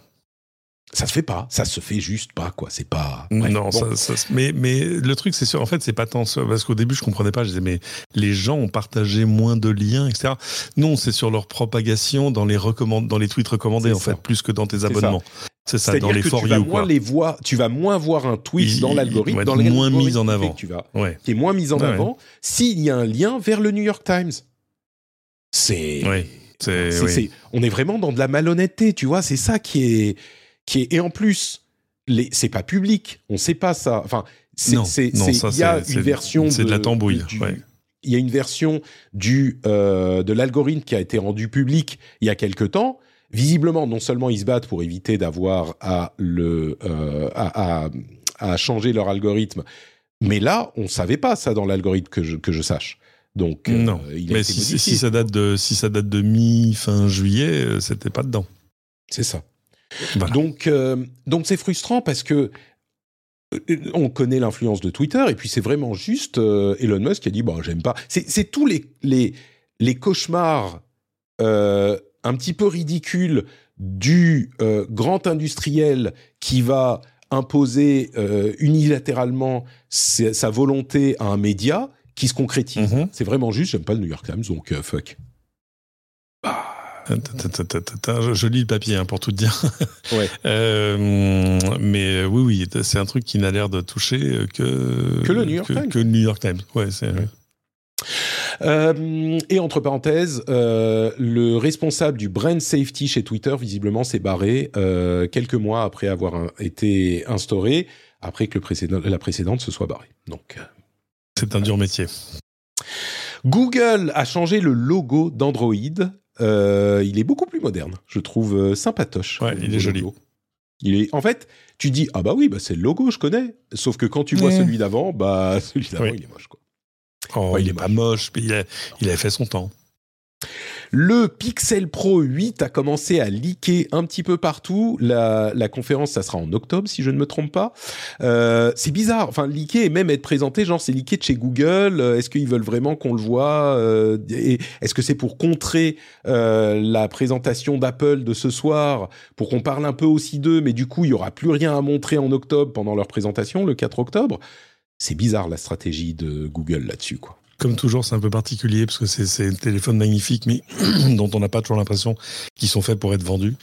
ça se fait pas, ça se fait juste pas, quoi. C'est pas. Bref, non, bon. ça, ça- mais, mais le truc, c'est sûr, en fait, c'est pas tant ça, parce qu'au début, je comprenais pas, je disais, mais les gens ont partagé moins de liens, etc. Non, c'est sur leur propagation dans les, recommand... dans les tweets recommandés, en ça. fait, plus que dans tes abonnements. C'est ça, dans les que for tu vas you, moins quoi. les voir, tu vas moins voir un tweet Il- dans l'algorithme, dans moins mis en avant. tu vas, Ouais, qui est moins mis en avant s'il y a un lien vers le New York Times. C'est. ouais. C'est, C'est- oui. c'est- on est vraiment dans de la malhonnêteté, tu vois. C'est ça qui est, qui est. Et en plus, c'est pas public. On sait pas ça. Enfin, c'est, il y a c'est- une c'est- version. c'est de la tambouille, du-. Il y a une version du euh, de l'algorithme qui a été rendu public il y a quelque temps. Visiblement, non seulement ils se battent pour éviter d'avoir à le euh, à, à, à changer leur algorithme, mais là, on savait pas ça dans l'algorithme que je, que je sache. Donc, euh, Non, il a mais été si, ça date de, si ça date de mi-fin juillet, euh, c'était pas dedans. c'est ça. Voilà. Donc, donc c'est frustrant parce que on connaît l'influence de Twitter et puis c'est vraiment juste Elon Musk qui a dit bon j'aime pas. C'est c'est tous les les les cauchemars euh, un petit peu ridicules du euh, grand industriel qui va imposer euh, unilatéralement sa, sa volonté à un média qui se concrétise. Mhm. C'est vraiment juste j'aime pas le New York Times donc euh, fuck. Ta- Je, je lis le papier hein, pour tout te dire. [laughs] Ouais. Euh, mais oui, oui, c'est un truc qui n'a l'air de toucher que Que le New York que, Times. que le New York Times. Ouais, c'est Ouais. Euh, et entre parenthèses, euh, le responsable du brand safety chez Twitter, visiblement, s'est barré euh, quelques mois après avoir un- été instauré, après que le précédent, la précédente se soit barrée. Donc, c'est un dur métier. Google a changé le logo d'Android. Il est beaucoup plus moderne, je trouve sympatoche. Ouais, il est joli. logo. Il est, en fait, tu dis ah bah oui, bah c'est le logo, je connais. Sauf que quand tu vois Ouais. celui d'avant, bah [laughs] celui d'avant Oui. il est moche quoi. Oh, Ouais, il il est pas moche, mais il, a, il fait son temps. Le Pixel Pro 8 a commencé à leaker un petit peu partout. La, la conférence, ça sera en octobre, si je ne me trompe pas. Euh, c'est bizarre. Enfin, leaker et même être présenté, genre c'est leaké de chez Google. Euh, est-ce qu'ils veulent vraiment qu'on le voit euh, Est-ce que c'est pour contrer euh, la présentation d'Apple de ce soir, pour qu'on parle un peu aussi d'eux, mais du coup, il y aura plus rien à montrer en octobre pendant leur présentation, le 4 octobre? C'est bizarre la stratégie de Google là-dessus, quoi. Comme toujours, c'est un peu particulier parce que c'est des téléphones magnifiques, mais [clears throat] dont on n'a pas toujours l'impression qu'ils sont faits pour être vendus.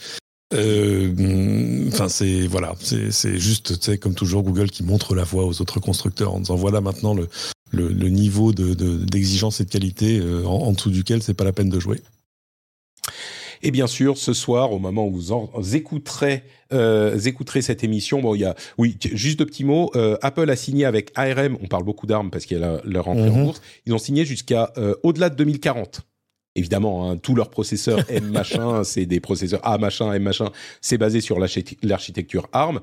Euh, enfin, c'est voilà, c'est juste, tu sais, comme toujours, Google qui montre la voie aux autres constructeurs en disant voilà maintenant le, niveau d'exigence de, et de qualité euh, en, en, dessous duquel c'est pas la peine de jouer. Et bien sûr, ce soir, au moment où vous, en, vous écouterez, euh, écouterez cette émission, bon, il y a, oui, juste de petits mots. Euh, Apple a signé avec ARM. On parle beaucoup d'armes parce qu'il y a leur entrée mm -hmm. en course. Ils ont signé jusqu'à euh, au-delà de 2040 évidemment, hein, tous leurs processeurs M machin, [laughs] c'est des processeurs A machin, M machin, c'est basé sur l'architecture ARM.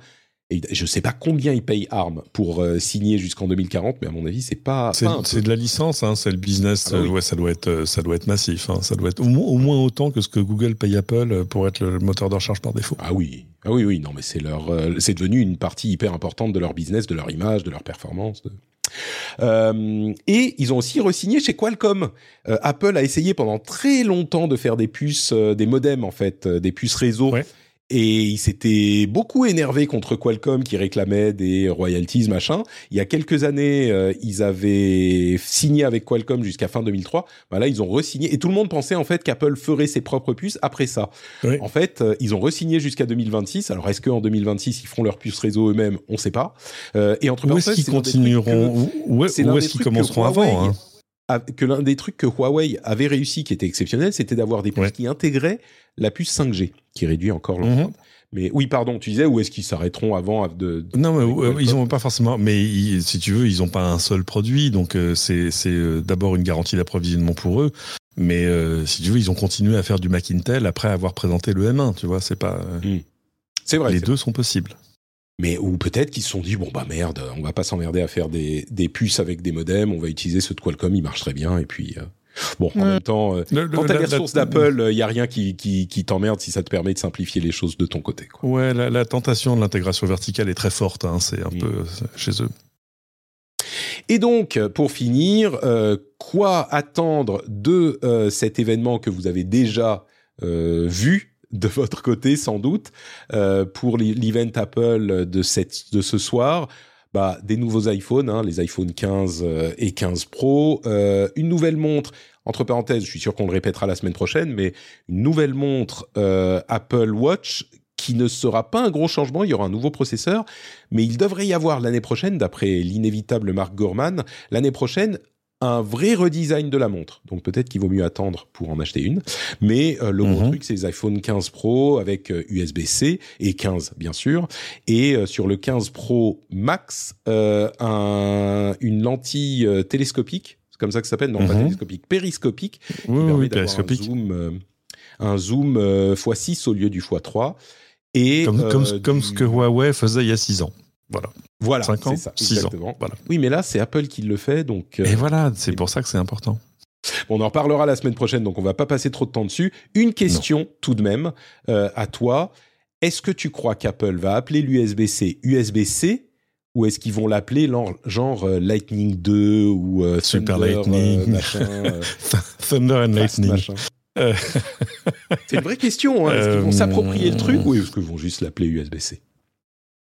Et je sais pas combien ils payent ARM pour euh, signer jusqu'en 2040, mais à mon avis, c'est pas. C'est de la licence, hein, c'est le business. Ah, oui. ouais, ça doit être, ça doit être massif. Hein, ça doit être au, au, moins autant que ce que Google paye Apple pour être le moteur de recherche par défaut. Ah oui, ah oui, oui, non, mais c'est leur, euh, c'est devenu une partie hyper importante de leur business, de leur image, de leur performance. De... Euh, et ils ont aussi resigné chez Qualcomm. Euh, Apple a essayé pendant très longtemps de faire des puces, euh, des modems en fait, euh, des puces réseau. Ouais. Et il s'était beaucoup énervé contre Qualcomm qui réclamait des royalties, machin. Il y a quelques années, euh, ils avaient signé avec Qualcomm jusqu'à fin 2003. Voilà, ils ont resigné. Et tout le monde pensait en fait qu'Apple ferait ses propres puces après ça. Oui. En fait, euh, ils ont resigné jusqu'à 2026. Alors est-ce qu'en 2026, ils feront leurs puces réseau eux-mêmes? On ne sait pas. Euh, et entre où est-ce qu'ils continueront? que, Où, où est-ce qu'ils commenceront avant hein? Que l'un des trucs que Huawei avait réussi, qui était exceptionnel, c'était d'avoir des puces ouais. qui intégraient la puce 5G, qui réduit encore l'empreinte. Mmh. Mais oui, pardon, tu disais où est-ce qu'ils s'arrêteront avant de, de Non, mais euh, ils n'ont pas forcément. Mais ils, si tu veux, ils n'ont pas un seul produit, donc euh, c'est euh, d'abord une garantie d'approvisionnement pour eux. Mais si tu veux, ils ont continué à faire du Macintel après avoir présenté le M1. Tu vois, c'est pas. Mmh. C'est vrai. Les deux sont possibles mais ou peut-être qu'ils se sont dit bon bah merde, on va pas s'emmerder à faire des, des puces avec des modems, on va utiliser ceux de Qualcomm, ils marchent très bien et puis euh, bon en même temps euh, le, quand t'as les ressources d'Apple, il euh, y a rien qui qui, qui t'emmerde si ça te permet de simplifier les choses de ton côté. Quoi. Ouais, la, la tentation de l'intégration verticale est très forte, hein, c'est un mmh. peu chez eux. Et donc, pour finir, euh, quoi attendre de euh, cet événement que vous avez déjà euh, vu? De votre côté sans doute euh, pour l'event Apple de cette de ce soir bah des nouveaux iPhones hein, les iPhone 15 euh, et 15 Pro euh, une nouvelle montre entre parenthèses je suis sûr qu'on le répétera la semaine prochaine mais une nouvelle montre Apple Watch qui ne sera pas un gros changement, il y aura un nouveau processeur, mais il devrait y avoir l'année prochaine, d'après l'inévitable Mark Gurman, l'année prochaine un vrai redesign de la montre. Donc peut-être qu'il vaut mieux attendre pour en acheter une. Mais euh, le mm -hmm. gros truc, c'est les iPhone 15 Pro avec euh, USB-C et 15 bien sûr. Et euh, sur le 15 Pro Max, un, une lentille télescopique, c'est comme ça que ça s'appelle, non mm -hmm. pas télescopique, périscopique, oui, qui oui, un zoom, un zoom x6 au lieu du x3. Et comme, comme, comme ce que Huawei faisait il y a 6 ans. Voilà. Voilà, 5 ans, ça, 6 exactement. ans. Voilà. Oui, mais là, c'est Apple qui le fait, donc. Euh, Et voilà, c'est pour ça que c'est important. Bon, on en reparlera la semaine prochaine, donc on va pas passer trop de temps dessus. Une question non. tout de même euh, à toi. Est-ce que tu crois qu'Apple va appeler l'USB-C USB-C ou est-ce qu'ils vont l'appeler genre euh, Lightning 2 ou euh, Super Thunder, Lightning, machin, [laughs] Thunder and Lightning C'est une vraie question. Hein. Est-ce qu'ils vont s'approprier le truc ou est-ce qu'ils vont juste l'appeler USB-C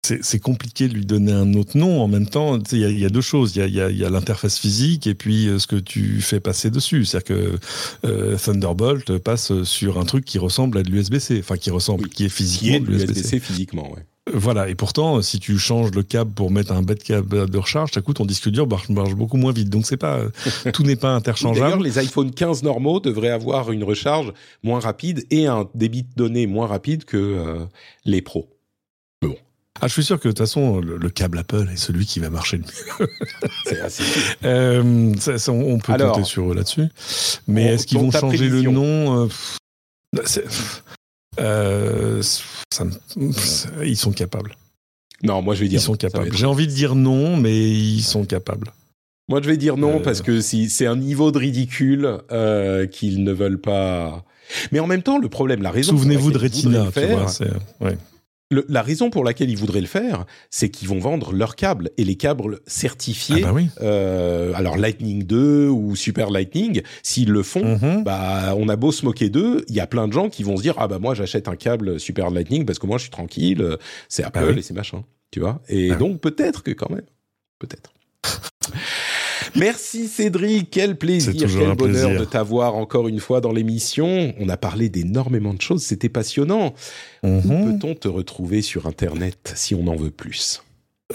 c'est compliqué de lui donner un autre nom. En même temps, il y, y, a deux choses. Il y a, l'interface physique et puis euh, ce que tu fais passer dessus. C'est-à-dire que euh, Thunderbolt passe sur un truc qui ressemble à de l'USB-C, enfin qui ressemble, oui, qui est physiquement qui est de l'USB-C physiquement, ouais. Voilà, et pourtant, si tu changes le câble pour mettre un bête câble de recharge, ça coûte ton disque dur marche, marche beaucoup moins vite. Donc c'est pas, [laughs] tout n'est pas interchangeable. D'ailleurs, les iPhone 15 normaux devraient avoir une recharge moins rapide et un débit de données moins rapide que euh, les pros. Ah, je suis sûr que de toute façon, le, le, câble Apple est celui qui va marcher le mieux. [laughs] C'est assez euh, ça, ça, on peut Alors, compter sur eux là-dessus. Mais est-ce qu'ils vont changer prévision. le nom euh, euh, ça, Ils sont capables. Non, moi je vais dire. Ils sont capables. J'ai envie de dire non, mais ils sont capables. Moi, je vais dire non parce que si c'est un niveau de ridicule qu'ils ne veulent pas. Mais en même temps, le problème, la raison. Souvenez-vous de Retina, tu vois. Ouais la raison pour laquelle ils voudraient le faire, c'est qu'ils vont vendre leurs câbles et les câbles certifiés. Ah bah oui. euh, alors Lightning 2 ou Super Lightning, s'ils le font, Mhm. bah on a beau se moquer d'eux, il y a plein de gens qui vont se dire ah bah moi j'achète un câble Super Lightning parce que moi je suis tranquille, c'est Apple Ah oui. et c'est machin, tu vois. Et Ah oui. donc peut-être que quand même, peut-être. Merci Cédric, quel plaisir, quel bonheur plaisir. de t'avoir encore une fois dans l'émission. On a parlé d'énormément de choses, c'était passionnant. Où Mhm. peut-on te retrouver sur Internet si on en veut plus?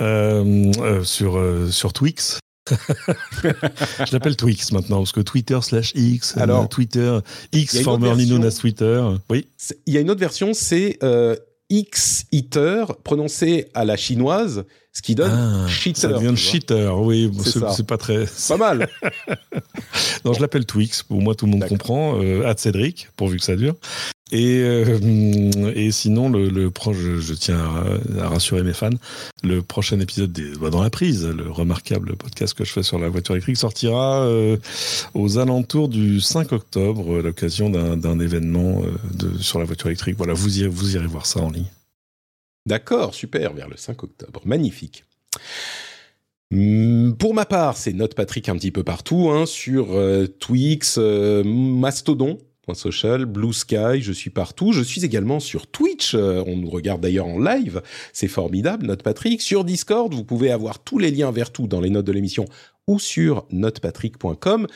Euh, euh, sur, euh, sur Twix. [laughs] je l'appelle Twix maintenant, parce que Twitter slash X, Alors, Twitter, X formerly known as Twitter. Oui. Il y a une autre version, c'est euh, X-Eater, prononcé à la chinoise, ce qui donne Ah, cheater. ça devient cheater, oui. C'est pas très. Pas mal. [laughs] Non, je l'appelle Twix. Pour moi, tout le monde comprend. Euh, à Cédric, pourvu que ça dure. Et, euh, et sinon, le, je, je tiens à, à rassurer mes fans, le prochain épisode des dans la prise, le remarquable podcast que je fais sur la voiture électrique, sortira euh, aux alentours du 5 octobre, à l'occasion d'un événement euh, de, sur la voiture électrique. Voilà, vous irez, vous irez voir ça en ligne. D'accord, super, vers le 5 octobre. Magnifique. Hum, Pour ma part, c'est Note Patrick un petit peu partout, hein, sur euh, Twix, euh, Mastodon, .social, Blue Sky, je suis partout. Je suis également sur Twitch, euh, on nous regarde d'ailleurs en live, c'est formidable, Note Patrick. Sur Discord, vous pouvez avoir tous les liens vers tout dans les notes de l'émission ou sur notepatrick.com.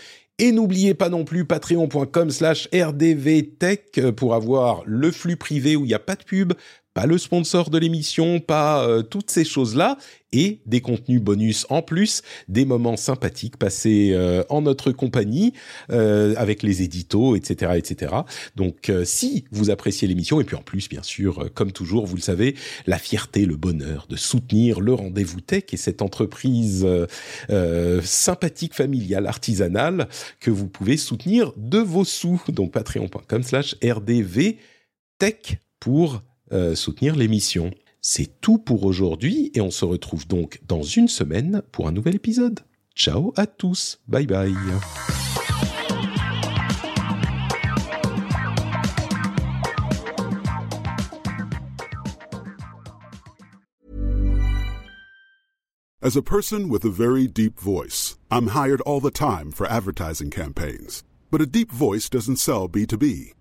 Et n'oubliez pas non plus patreon.com slash rdvtech pour avoir le flux privé où il n'y a pas de pub, pas le sponsor de l'émission, pas euh, toutes ces choses-là, et des contenus bonus en plus, des moments sympathiques passés euh, en notre compagnie, euh, avec les éditos, etc., etc. Donc, si vous appréciez l'émission, et puis en plus, bien sûr, comme toujours, vous le savez, la fierté, le bonheur de soutenir le rendez-vous tech et cette entreprise sympathique, familiale, artisanale que vous pouvez soutenir de vos sous. Donc, patreon.com slash rdvtech pour euh, soutenir l'émission. C'est tout pour aujourd'hui et on se retrouve donc dans une semaine pour un nouvel épisode. Ciao à tous, bye bye. As a person with a very deep voice, I'm hired all the time for advertising campaigns. But a deep voice doesn't sell B2B,